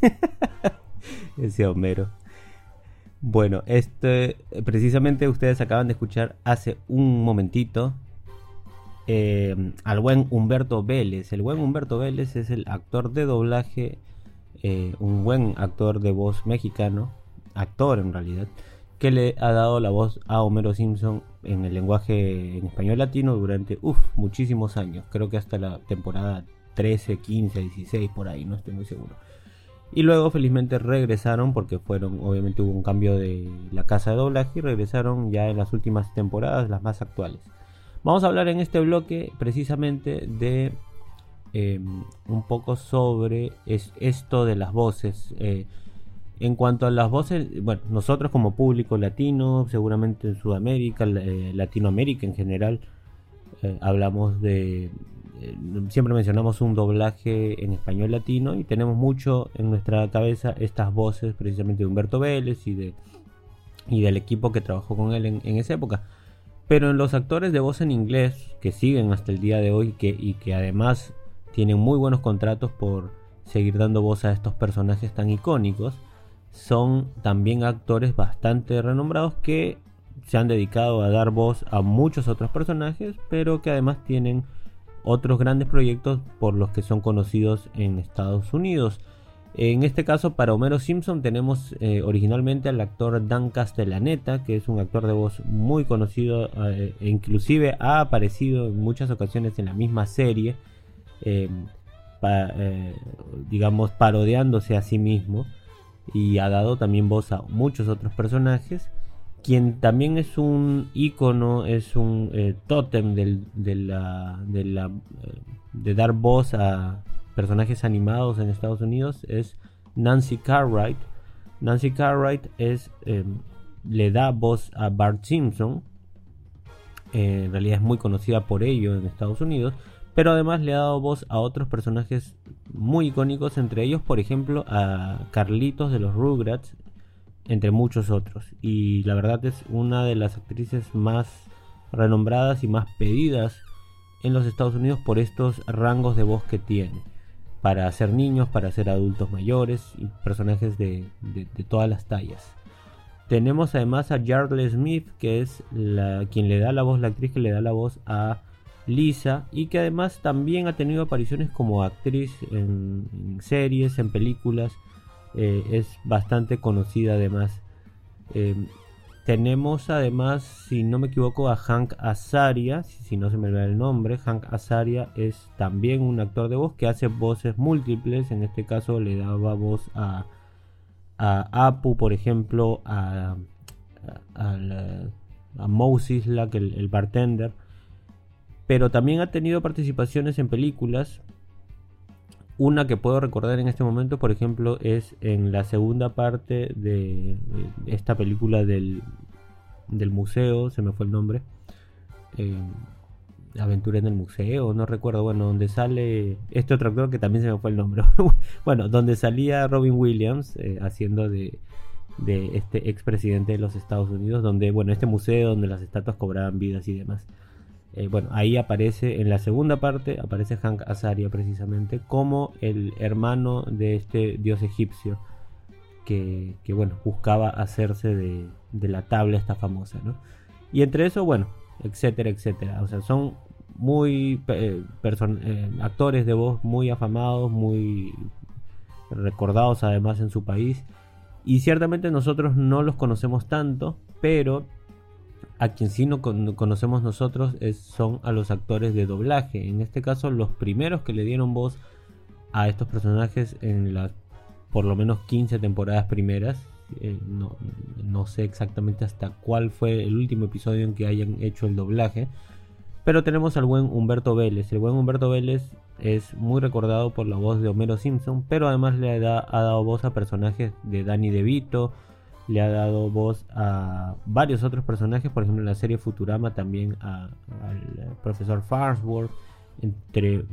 Speaker 1: Ese Homero. Bueno, este precisamente ustedes acaban de escuchar hace un momentito eh, al buen Humberto Vélez. El buen Humberto Vélez es el actor de doblaje, eh, un buen actor de voz mexicano, actor en realidad, que le ha dado la voz a Homero Simpson en el lenguaje en español latino durante uf, muchísimos años. Creo que hasta la temporada 13, 15, 16 por ahí, no estoy muy seguro. Y luego felizmente regresaron porque fueron, obviamente hubo un cambio de la casa de doblaje y regresaron ya en las últimas temporadas, las más actuales. Vamos a hablar en este bloque precisamente de eh, un poco sobre es- esto de las voces. eh, en cuanto a las voces, bueno, nosotros como público latino, seguramente en Sudamérica, eh, Latinoamérica en general, hablamos de siempre mencionamos un doblaje en español latino y tenemos mucho en nuestra cabeza estas voces precisamente de Humberto Vélez y de y del equipo que trabajó con él en, en esa época. Pero en los actores de voz en inglés que siguen hasta el día de hoy que, y que además tienen muy buenos contratos por seguir dando voz a estos personajes tan icónicos son también actores bastante renombrados que se han dedicado a dar voz a muchos otros personajes, pero que además tienen otros grandes proyectos por los que son conocidos en Estados Unidos. En este caso, para Homero Simpson tenemos eh, originalmente al actor Dan Castellaneta, que es un actor de voz muy conocido eh, e inclusive ha aparecido en muchas ocasiones en la misma serie. Eh, digamos, parodiándose a sí mismo y ha dado también voz a muchos otros personajes. Quien también es un ícono, es un eh, tótem de, la, eh, de dar voz a personajes animados en Estados Unidos, es Nancy Cartwright. Nancy Cartwright es, eh, le da voz a Bart Simpson, eh, en realidad es muy conocida por ello en Estados Unidos, pero además le ha dado voz a otros personajes muy icónicos, entre ellos, por ejemplo, a Carlitos de los Rugrats, entre muchos otros. Y la verdad es una de las actrices más renombradas y más pedidas en los Estados Unidos por estos rangos de voz que tiene. Para hacer niños, para hacer adultos mayores y personajes de, de- todas las tallas. Tenemos además a Yardley Smith, que es la, quien le da la voz, la actriz que le da la voz a Lisa, y que además también ha tenido apariciones como actriz en series, en películas. Eh, es bastante conocida además. Eh, tenemos además, si no me equivoco, a Hank Azaria, si, no se me olvida el nombre. Hank Azaria es también un actor de voz que hace voces múltiples. En este caso le daba voz a, a Apu, por ejemplo, a, a, a Moses, el bartender. Pero también ha tenido participaciones en películas. Una que puedo recordar en este momento, por ejemplo, es en la segunda parte de, esta película del, del museo, se me fue el nombre. eh, Aventura en el museo, no recuerdo, bueno, donde sale este otro actor que también se me fue el nombre. bueno, donde salía Robin Williams eh, haciendo de, de este expresidente de los Estados Unidos, donde, bueno, este museo donde las estatuas cobraban vidas y demás. Eh, bueno, ahí aparece, en la segunda parte, aparece Hank Azaria precisamente como el hermano de este dios egipcio que, que, bueno, buscaba hacerse de, de la tabla esta famosa, ¿no? Y entre eso, bueno, etcétera, etcétera. O sea, son muy eh, eh, actores de voz muy afamados, muy recordados además en su país. Y ciertamente nosotros no los conocemos tanto, pero a quien sí no con- conocemos nosotros son a los actores de doblaje. En este caso, los primeros que le dieron voz a estos personajes en las por lo menos 15 temporadas primeras. Eh, no, no sé exactamente hasta cuál fue el último episodio en que hayan hecho el doblaje. Pero tenemos al buen Humberto Vélez. El buen Humberto Vélez es muy recordado por la voz de Homero Simpson, pero además le da- ha dado voz a personajes de Danny DeVito, le ha dado voz a varios otros personajes, por ejemplo en la serie Futurama también al profesor Farnsworth, entre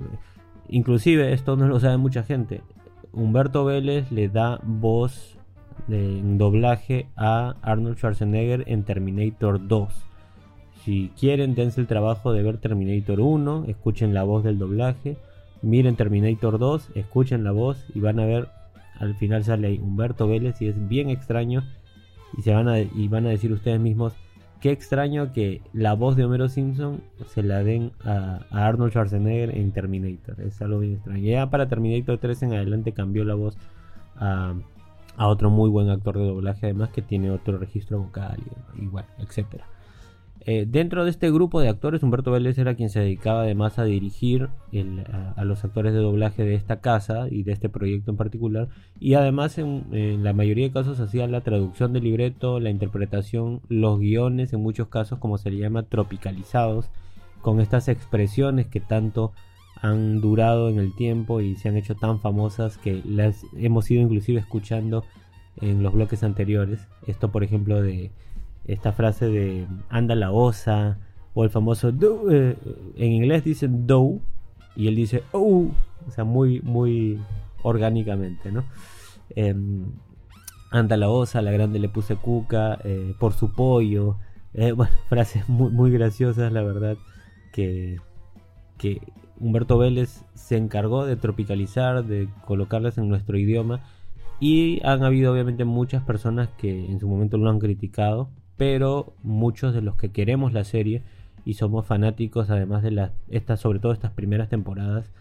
Speaker 1: inclusive esto no lo sabe mucha gente. Humberto Vélez le da voz en doblaje a Arnold Schwarzenegger en Terminator 2. Si quieren, dense el trabajo de ver Terminator 1, escuchen la voz del doblaje, miren Terminator 2, escuchen la voz y van a ver, al final sale Humberto Vélez y es bien extraño y, se van a, y van a decir ustedes mismos, qué extraño que la voz de Homero Simpson se la den a, Arnold Schwarzenegger en Terminator, es algo bien extraño. Ya para Terminator 3 en adelante cambió la voz a, a otro muy buen actor de doblaje además que tiene otro registro vocal y, y bueno, etcétera. Eh, dentro de este grupo de actores, Humberto Vélez era quien se dedicaba además a dirigir a, los actores de doblaje de esta casa y de este proyecto en particular. Y además, en, en la mayoría de casos, hacía la traducción del libreto, la interpretación, los guiones, en muchos casos, como se le llama, tropicalizados, con estas expresiones que tanto han durado en el tiempo y se han hecho tan famosas que las hemos ido inclusive escuchando en los bloques anteriores. Esto, por ejemplo, de esta frase de anda la osa o el famoso do, eh, en inglés dicen do y él dice oh, o sea, muy, muy orgánicamente, ¿no? Em, anda la osa, la grande le puse cuca, eh, por su pollo, eh, bueno, frases muy, muy graciosas, la verdad, que, que Humberto Vélez se encargó de tropicalizar, de colocarlas en nuestro idioma. Y han habido obviamente muchas personas que en su momento lo han criticado, pero muchos de los que queremos la serie y somos fanáticos además de las estas sobre todo estas primeras temporadas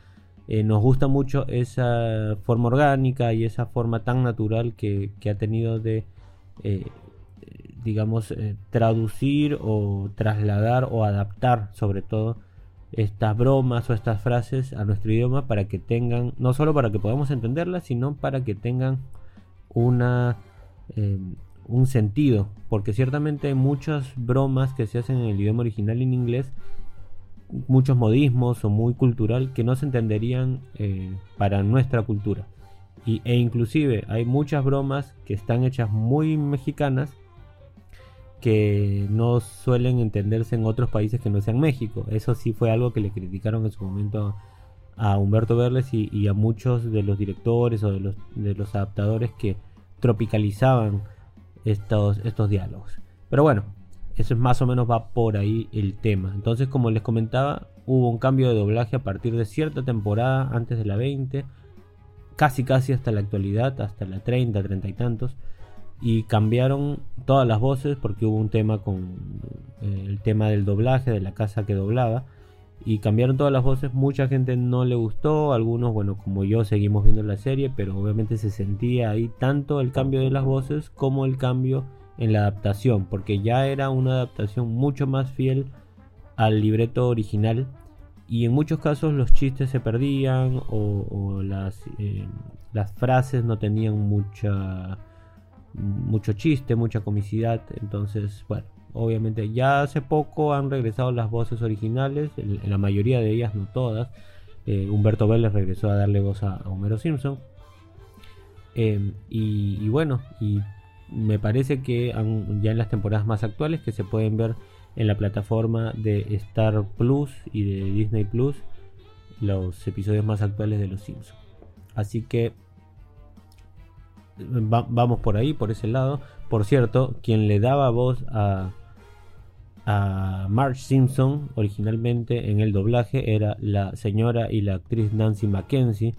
Speaker 1: eh, nos gusta mucho esa forma orgánica y esa forma tan natural que, ha tenido de eh, digamos eh, traducir o trasladar o adaptar sobre todo estas bromas o estas frases a nuestro idioma para que tengan, no solo para que podamos entenderlas, sino para que tengan una un sentido, porque ciertamente hay muchas bromas que se hacen en el idioma original en inglés, muchos modismos o muy cultural que no se entenderían eh, para nuestra cultura. Y, e inclusive hay muchas bromas que están hechas muy mexicanas que no suelen entenderse en otros países que no sean México. Eso sí fue algo que le criticaron en su momento a Humberto Verles y, y a muchos de los directores o de los, de los adaptadores que tropicalizaban estos, estos diálogos. Pero bueno, eso es más o menos va por ahí el tema. Entonces, como les comentaba, hubo un cambio de doblaje a partir de cierta temporada, antes de la 20, casi casi hasta la actualidad, hasta la 30, 30 y tantos. Y cambiaron todas las voces porque hubo un tema con eh, el tema del doblaje, de la casa que doblaba. Y cambiaron todas las voces, mucha gente no le gustó, algunos, bueno, como yo seguimos viendo la serie, pero obviamente se sentía ahí tanto el cambio de las voces como el cambio en la adaptación, porque ya era una adaptación mucho más fiel al libreto original y en muchos casos los chistes se perdían o, las, eh, las frases no tenían mucha mucho chiste, mucha comicidad, entonces bueno, obviamente ya hace poco han regresado las voces originales, la mayoría de ellas, no todas. Eh, Humberto Vélez regresó a darle voz a, a Homero Simpson. Eh, y, bueno, y me parece que ya en las temporadas más actuales que se pueden ver en la plataforma de Star Plus y de Disney Plus los episodios más actuales de Los Simpsons. Así que va- vamos por ahí, por ese lado. Por cierto, quien le daba voz a, a Marge Simpson originalmente en el doblaje era la señora y la actriz Nancy Mackenzie,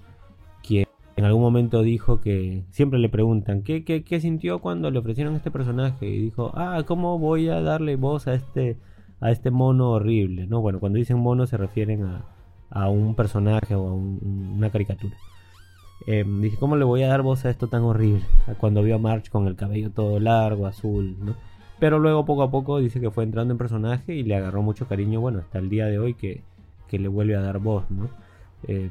Speaker 1: quien en algún momento dijo que siempre le preguntan ¿qué, qué, qué sintió cuando le ofrecieron este personaje y dijo ah cómo voy a darle voz a este a este mono horrible no bueno cuando dicen mono se refieren a, a un personaje o a un- una caricatura eh, dije, ¿cómo le voy a dar voz a esto tan horrible? Cuando vio a March con el cabello todo largo, azul, ¿no? Pero luego poco a poco dice que fue entrando en personaje y le agarró mucho cariño, bueno, hasta el día de hoy que, que le vuelve a dar voz, ¿no? Eh,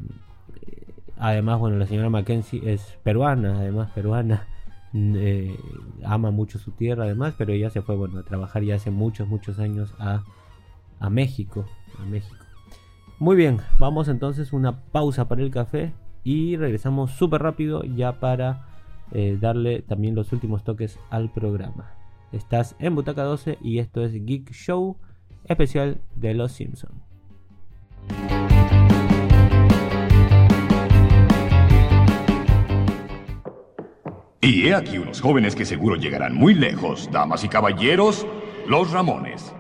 Speaker 1: además, bueno, la señora Mackenzie es peruana, además peruana, eh, ama mucho su tierra además, pero ella se fue, bueno, a trabajar ya hace muchos, muchos años a, a México, a México. Muy bien, vamos entonces una pausa para el café y regresamos súper rápido ya para eh, darle también los últimos toques al programa. Estás en Butaca 12 y esto es Geek Show especial de Los Simpsons.
Speaker 16: Y he aquí unos jóvenes que seguro llegarán muy lejos, damas y caballeros, los Ramones.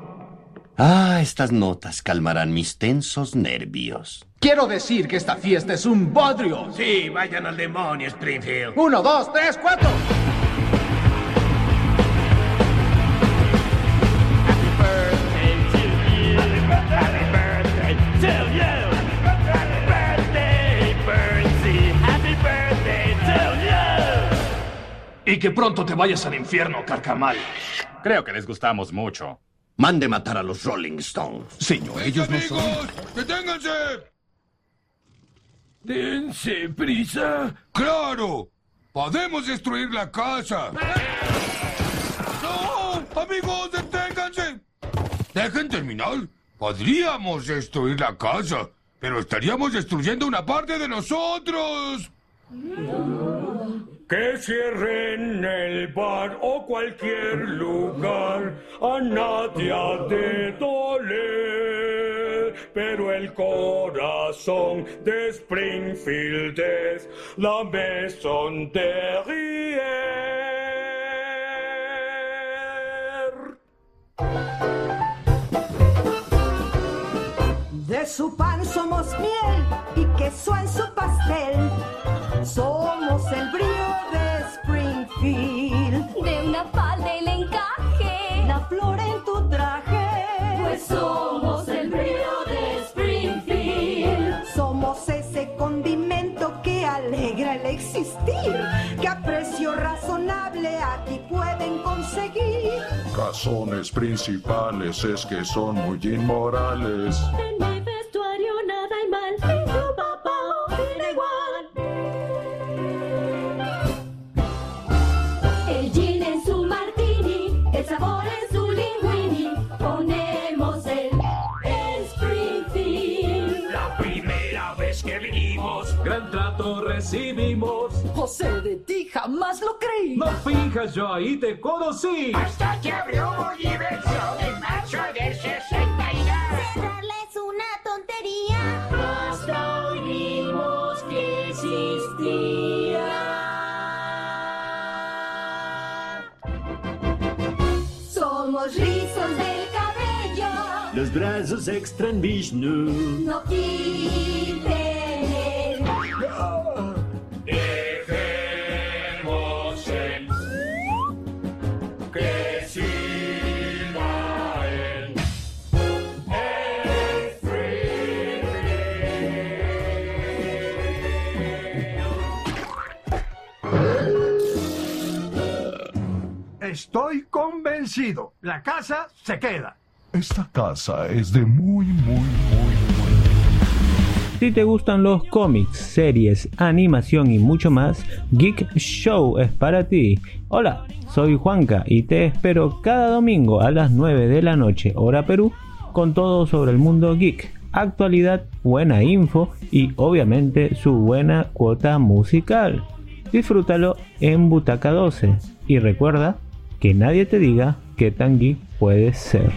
Speaker 17: Ah, estas notas calmarán mis tensos nervios.
Speaker 18: Quiero decir que esta fiesta es un bodrio.
Speaker 19: Sí, vayan al demonio, Springfield.
Speaker 18: Uno, dos, tres, cuatro.
Speaker 13: Y que pronto te vayas al infierno, carcamal.
Speaker 16: Creo que les gustamos mucho.
Speaker 17: Mande matar a los Rolling Stones.
Speaker 16: Señor, ellos no son.
Speaker 8: ¡Deténganse! ¡Dense prisa! ¡Claro! ¡Podemos destruir la casa! ¡No! ¡Amigos, deténganse! ¡Dejen terminar! Podríamos destruir la casa, pero estaríamos destruyendo una parte de nosotros.
Speaker 3: Que cierren el bar o cualquier lugar, a nadie ha de doler. Pero el corazón de Springfield es la Maison de
Speaker 20: De su pan somos miel y queso en su pastel. Somos el brillo de Springfield.
Speaker 14: De una falda el encaje.
Speaker 20: La flor en tu traje.
Speaker 14: Pues somos el brillo de Springfield.
Speaker 20: Somos ese condimento que alegra el existir. Que a precio razonable aquí pueden conseguir.
Speaker 21: Razones principales es que son muy inmorales.
Speaker 22: Recibimos.
Speaker 20: José de ti jamás lo creí.
Speaker 22: No fijas, yo ahí te conocí.
Speaker 12: Hasta que abrió diversión en marzo del 62.
Speaker 14: Cerrarla es una tontería.
Speaker 12: Hasta hoy vimos que existía.
Speaker 20: Somos rizos del cabello.
Speaker 22: Los brazos extra en Vishnu.
Speaker 20: No quiten el
Speaker 18: Estoy convencido. La casa se queda.
Speaker 21: Esta casa es de muy, muy, muy
Speaker 1: Si te gustan los cómics, series, animación y mucho más, Geek Show es para ti. Hola, soy Juanca y te espero cada domingo a las 9 de la noche, hora Perú, con todo sobre el mundo geek, actualidad, buena info y obviamente su buena cuota musical. Disfrútalo en Butaca 12 y recuerda que nadie te diga qué tan geek puedes ser.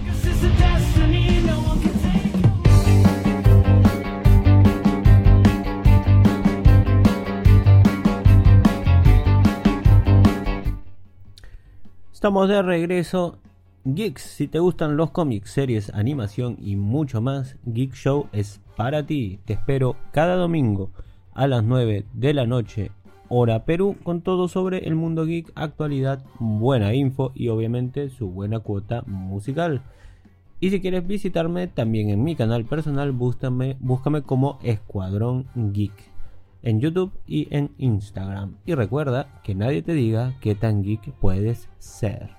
Speaker 1: Estamos de regreso. Geeks, si te gustan los cómics, series, animación y mucho más, Geek Show es para ti. Te espero cada domingo a las 9 de la noche, hora Perú, con todo sobre el mundo geek, actualidad, buena info y obviamente su buena cuota musical. Y si quieres visitarme también en mi canal personal, búscame, búscame como Escuadrón Geek en YouTube y en Instagram. Y recuerda que nadie te diga qué tan geek puedes ser.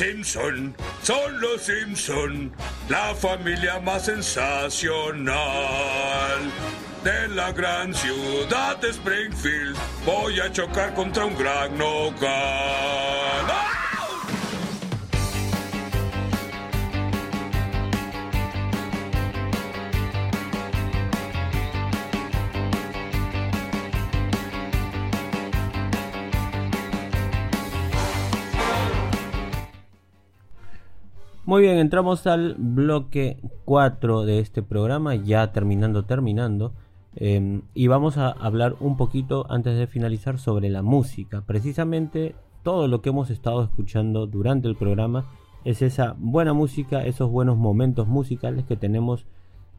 Speaker 8: Simpson, son los Simpson, la familia más sensacional de la gran ciudad de Springfield. Voy a chocar contra un gran nogal.
Speaker 1: Muy bien, entramos al bloque 4 de este programa, ya terminando, terminando. eh, y vamos a hablar un poquito antes de finalizar sobre la música. Precisamente todo lo que hemos estado escuchando durante el programa es esa buena música, esos buenos momentos musicales que tenemos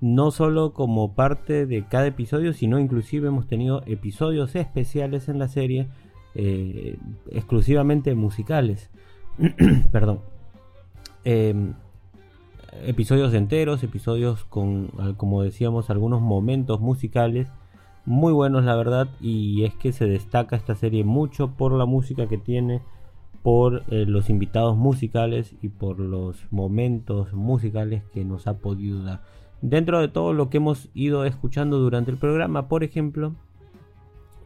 Speaker 1: no solo como parte de cada episodio, sino inclusive hemos tenido episodios especiales en la serie eh, exclusivamente musicales. Perdón. Eh, episodios enteros, episodios con, al- como decíamos, algunos momentos musicales muy buenos, la verdad. Y es que se destaca esta serie mucho por la música que tiene, por eh, los invitados musicales y por los momentos musicales que nos ha podido dar. Dentro de todo lo que hemos ido escuchando durante el programa, por ejemplo,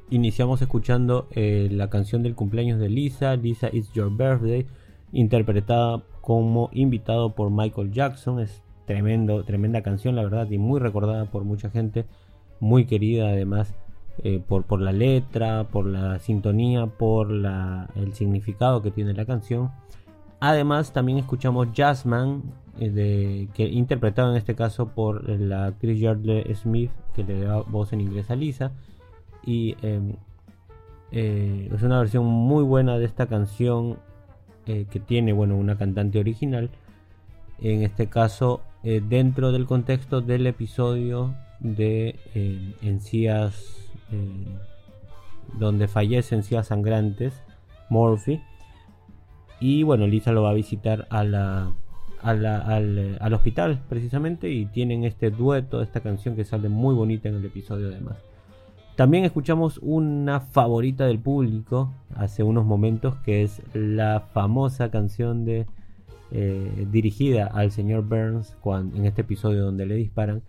Speaker 1: iniciamos escuchando eh, la canción del cumpleaños de Lisa, Lisa It's Your Birthday, interpretada como invitado por Michael Jackson. Es tremendo, tremenda canción, la verdad, y muy recordada por mucha gente, muy querida además eh, por, por la letra, por la sintonía, por la, el significado que tiene la canción. Además, también escuchamos Jazzman, eh, interpretado en este caso por la actriz Yardley Smith, que le da voz en inglés a Lisa. Y em, eh, es una versión muy buena de esta canción eh, que tiene bueno, una cantante original. En este caso, eh, dentro del contexto del episodio de eh, Encías, eh, donde fallece Encías Sangrantes, Murphy. Y bueno, Lisa lo va a visitar al, al hospital precisamente y tienen este dueto, esta canción que sale muy bonita en el episodio además. También escuchamos una favorita del público hace unos momentos que es la famosa canción de eh, dirigida al señor Burns en este episodio donde le disparan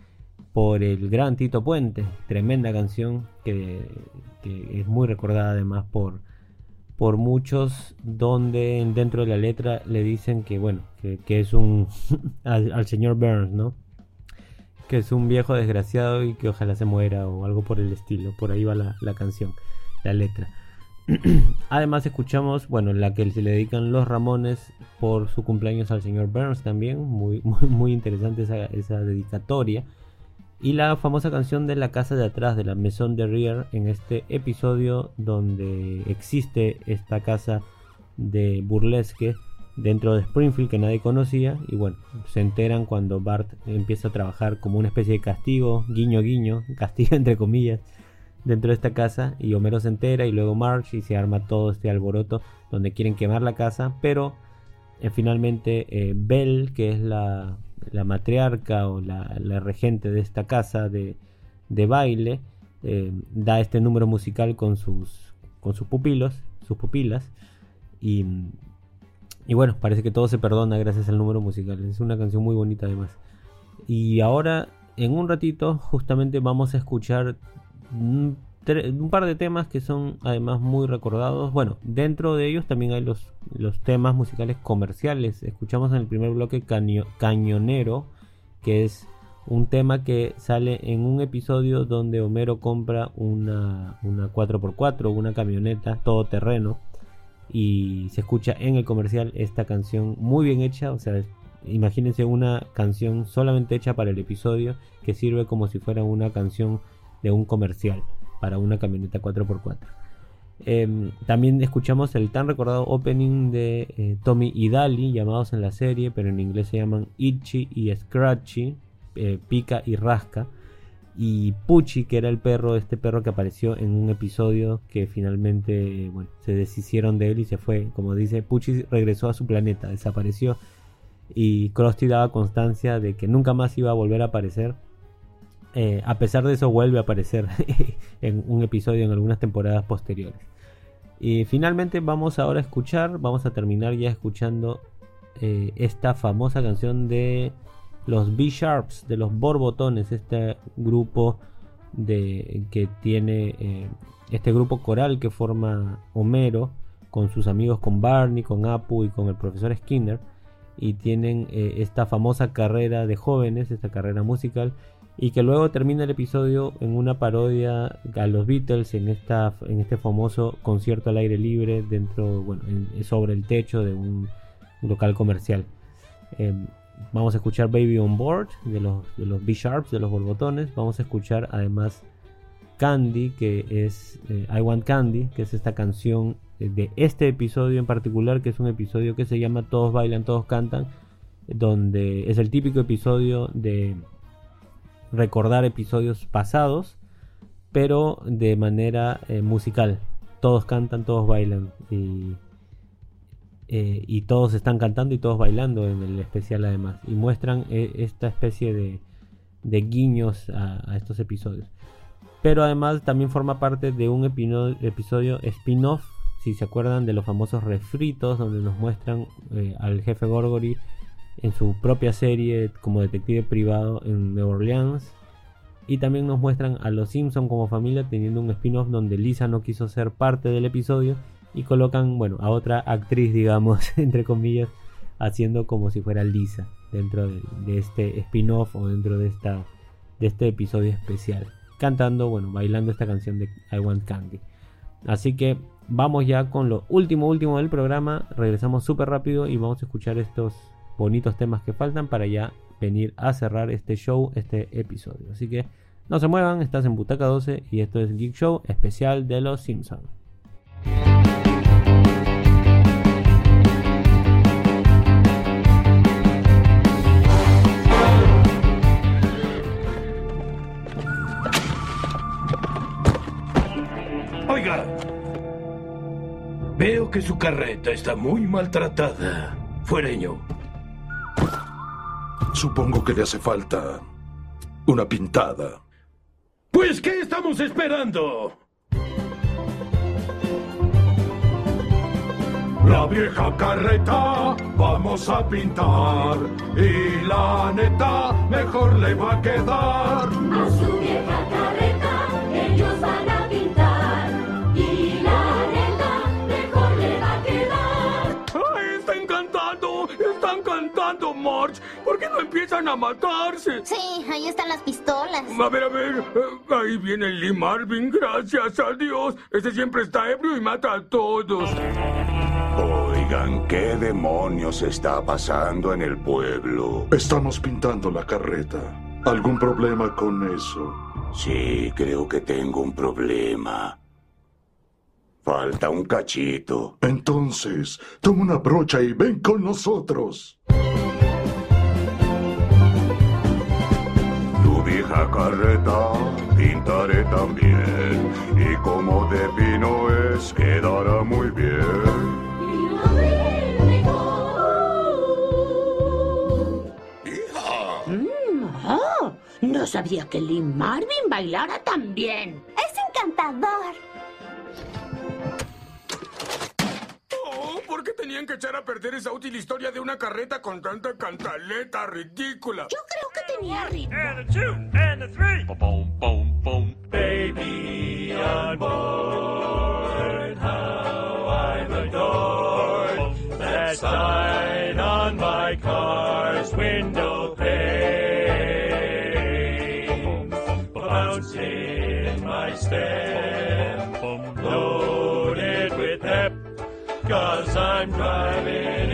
Speaker 1: por el gran Tito Puente, tremenda canción que, es muy recordada además por, por muchos, donde dentro de la letra le dicen que, bueno, que, es un. al señor Burns, ¿no? Que es un viejo desgraciado y que ojalá se muera o algo por el estilo. Por ahí va la, la canción, la letra. Además escuchamos, bueno, la que se le dedican los Ramones por su cumpleaños al señor Burns también, muy, muy, muy interesante esa, esa dedicatoria. Y la famosa canción de la casa de atrás, de la Maison de Rear, en este episodio donde existe esta casa de burlesque dentro de Springfield que nadie conocía. Y bueno, se enteran cuando Bart empieza a trabajar como una especie de castigo, guiño guiño, castigo entre comillas, dentro de esta casa. Y Homero se entera y luego Marge y se arma todo este alboroto donde quieren quemar la casa. Pero eh, finalmente eh, Belle, que es la, la matriarca o la, la, regente de esta casa de, de baile, eh, da este número musical con sus, con sus pupilos, sus pupilas. Y, y, bueno, parece que todo se perdona gracias al número musical. Es una canción muy bonita además. Y ahora, en un ratito, justamente vamos a escuchar un, par de temas que son además muy recordados. Bueno, dentro de ellos también hay los, temas musicales comerciales. Escuchamos en el primer bloque Caño, Cañonero, que es un tema que sale en un episodio donde Homero compra una, una 4x4, una camioneta todoterreno. Y se escucha en el comercial esta canción muy bien hecha. O sea, imagínense una canción solamente hecha para el episodio que sirve como si fuera una canción de un comercial para una camioneta 4x4. Eh, también escuchamos el tan recordado opening de eh, Tommy y Dali, llamados en la serie, pero en inglés se llaman Itchy y Scratchy, eh, Pica y Rasca. Y Pucci, que era el perro, este perro que apareció en un episodio que finalmente bueno, se deshicieron de él y se fue. Como dice, Pucci regresó a su planeta, desapareció. Y Krusty daba constancia de que nunca más iba a volver a aparecer eh, a pesar de eso vuelve a aparecer en un episodio en algunas temporadas posteriores. Y finalmente vamos ahora a escuchar, vamos a terminar ya escuchando eh, esta famosa canción de los B-Sharps, de los Borbotones, este grupo de, que tiene eh, este grupo coral que forma Homero con sus amigos, con Barney, con Apu y con el profesor Skinner. Y tienen eh, esta famosa carrera de jóvenes, esta carrera musical, y que luego termina el episodio en una parodia a los Beatles en esta en este famoso concierto al aire libre dentro bueno en, sobre el techo de un local comercial eh, vamos a escuchar Baby on Board de los de los B Sharps de los borbotones vamos a escuchar además Candy que es eh, I Want Candy que es esta canción de este episodio en particular que es un episodio que se llama Todos bailan todos cantan donde es el típico episodio de recordar episodios pasados, pero de manera eh, musical. Todos cantan, todos bailan y, eh, y, todos están cantando y todos bailando en el especial además. Y muestran eh, esta especie de, de guiños a, estos episodios. Pero además también forma parte de un episodio spin-off, si se acuerdan de los famosos refritos, donde nos muestran eh, al jefe Gorgory en su propia serie como detective privado en Nueva Orleans. Y también nos muestran a los Simpson como familia teniendo un spin-off donde Lisa no quiso ser parte del episodio y colocan, bueno, a otra actriz, digamos, entre comillas, haciendo como si fuera Lisa dentro de, este spin-off o dentro de esta de este episodio especial, cantando, bueno, bailando esta canción de I Want Candy. Así que vamos ya con lo último último del programa, regresamos súper rápido y vamos a escuchar estos bonitos temas que faltan para ya venir a cerrar este show, este episodio. Así que no se muevan, estás en Butaca 12 y esto es Geek Show especial de los Simpsons.
Speaker 19: Veo que su carreta está muy maltratada. Fuereño,
Speaker 21: Supongo que le hace falta una pintada.
Speaker 19: Pues, ¿qué estamos esperando?
Speaker 3: La vieja carreta vamos a pintar y la neta mejor le va a quedar.
Speaker 12: A su vieja carreta
Speaker 8: March! ¿Por qué no empiezan a matarse?
Speaker 14: Sí, ahí están las pistolas.
Speaker 8: A ver, a ver. eh, Ahí viene Lee Marvin, gracias a Dios. Este siempre está ebrio y mata a todos.
Speaker 23: Oigan, ¿qué demonios está pasando en el pueblo?
Speaker 21: Estamos pintando la carreta. ¿Algún problema con eso?
Speaker 23: Sí, creo que tengo un problema. Falta un cachito.
Speaker 21: Entonces, toma una brocha y ven con nosotros.
Speaker 23: Vieja carreta pintaré también. Y como de pino es, quedará muy bien.
Speaker 10: Mm, oh, no sabía que Lee Marvin bailara tan bien.
Speaker 14: Es encantador.
Speaker 8: ¿Por qué tenían que echar a perder esa útil historia de una carreta con tanta cantaleta ridícula?
Speaker 10: Yo creo que tenía ritmo.
Speaker 3: And a two, and a three. Boom, boom, boom. Baby on board, how I'm adored. That sign on my car's window Cause I'm driving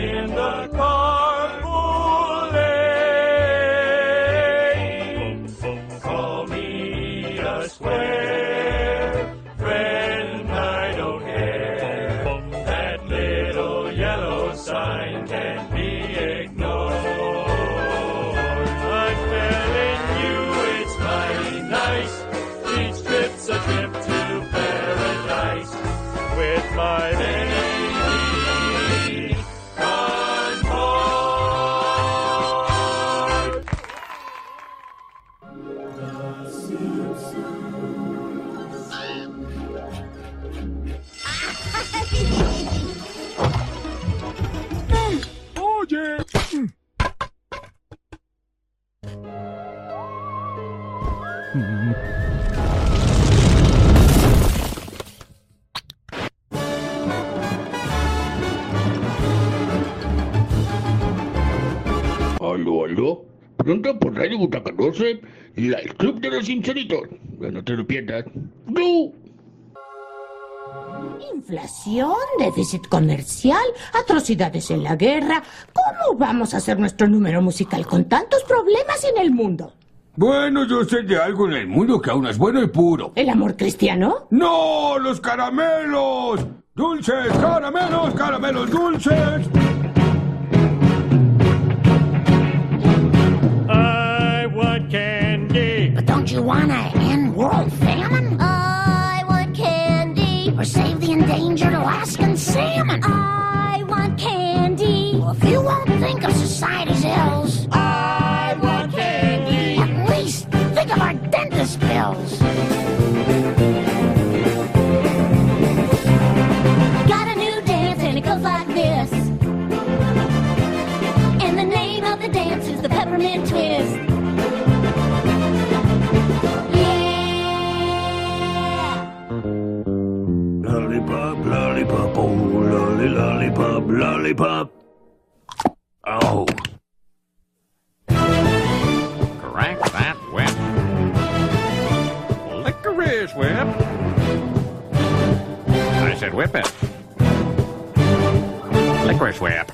Speaker 6: Pronto por Radio Butaca 12, la, el Club de los. No te lo pierdas. ¡No!
Speaker 10: Inflación, déficit comercial, atrocidades en la guerra. ¿Cómo vamos a hacer nuestro número musical con tantos problemas en el mundo?
Speaker 8: Bueno, yo sé de algo en el mundo que aún es bueno y puro.
Speaker 10: ¿El amor cristiano?
Speaker 8: ¡No! ¡Los caramelos! ¡Dulces! ¡Caramelos! ¡Caramelos dulces!
Speaker 10: You want to end world famine?
Speaker 14: I want candy.
Speaker 10: Or save the endangered Alaskan salmon?
Speaker 14: I want candy.
Speaker 10: Well, if you won't think of society's ills,
Speaker 3: I want candy.
Speaker 10: at least think of our dentist bills.
Speaker 8: Lolly, lollipop, lollipop. Oh.
Speaker 24: Crack that whip. Licorice whip. I said whip it. Licorice whip.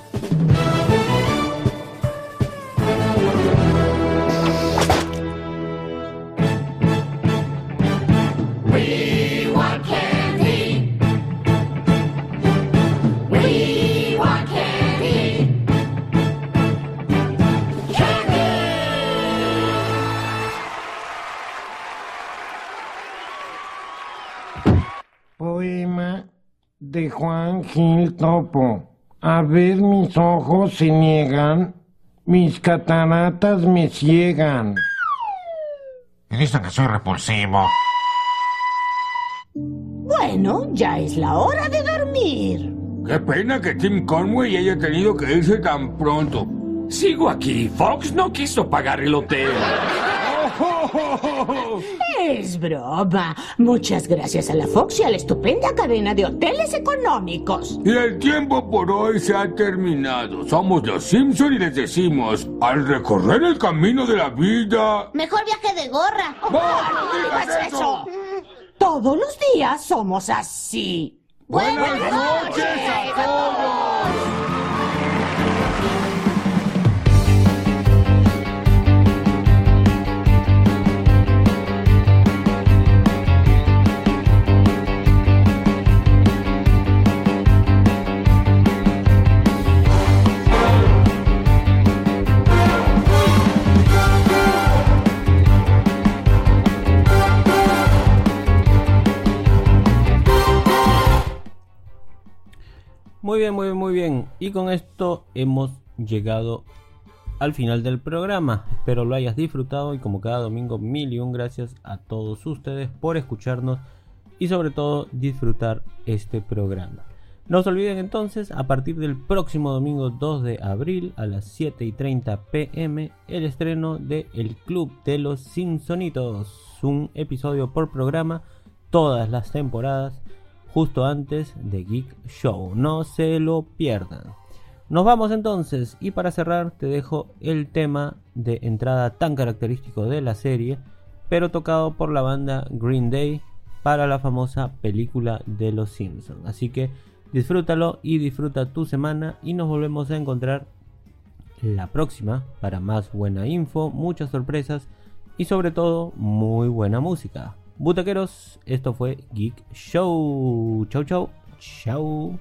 Speaker 25: De Juan Gil Topo. A ver mis ojos se niegan, mis cataratas me ciegan.
Speaker 24: Me dicen que soy repulsivo.
Speaker 10: Bueno, ya es la hora de dormir.
Speaker 8: Qué pena que Tim Conway haya tenido que irse tan pronto.
Speaker 26: Sigo aquí. Fox no quiso pagar el hotel.
Speaker 10: Es broma. Muchas gracias a la Fox y a la estupenda cadena de hoteles económicos.
Speaker 8: Y el tiempo por hoy se ha terminado. Somos los Simpson y les decimos, al recorrer el camino de la vida...
Speaker 27: Mejor viaje de gorra.
Speaker 10: ¡No digas eso! Todos los días somos así.
Speaker 8: Buenas noches a todos.
Speaker 1: Muy bien, muy bien, muy bien. Y con esto hemos llegado al final del programa. Espero lo hayas disfrutado y como cada domingo mil y un gracias a todos ustedes por escucharnos y sobre todo disfrutar este programa. No se olviden entonces, a partir del próximo domingo 2 de abril a las 7 y 30 pm, el estreno de El Club de los Simpsonitos. Un episodio por programa, todas las temporadas, justo antes de Geek Show. No se lo pierdan. Nos vamos entonces y para cerrar te dejo el tema de entrada tan característico de la serie, pero tocado por la banda Green Day para la famosa película de los Simpsons. Así que disfrútalo y disfruta tu semana y nos volvemos a encontrar la próxima para más buena info, muchas sorpresas y sobre todo muy buena música. Butaqueros, esto fue Geek Show. Chau chau. Chau.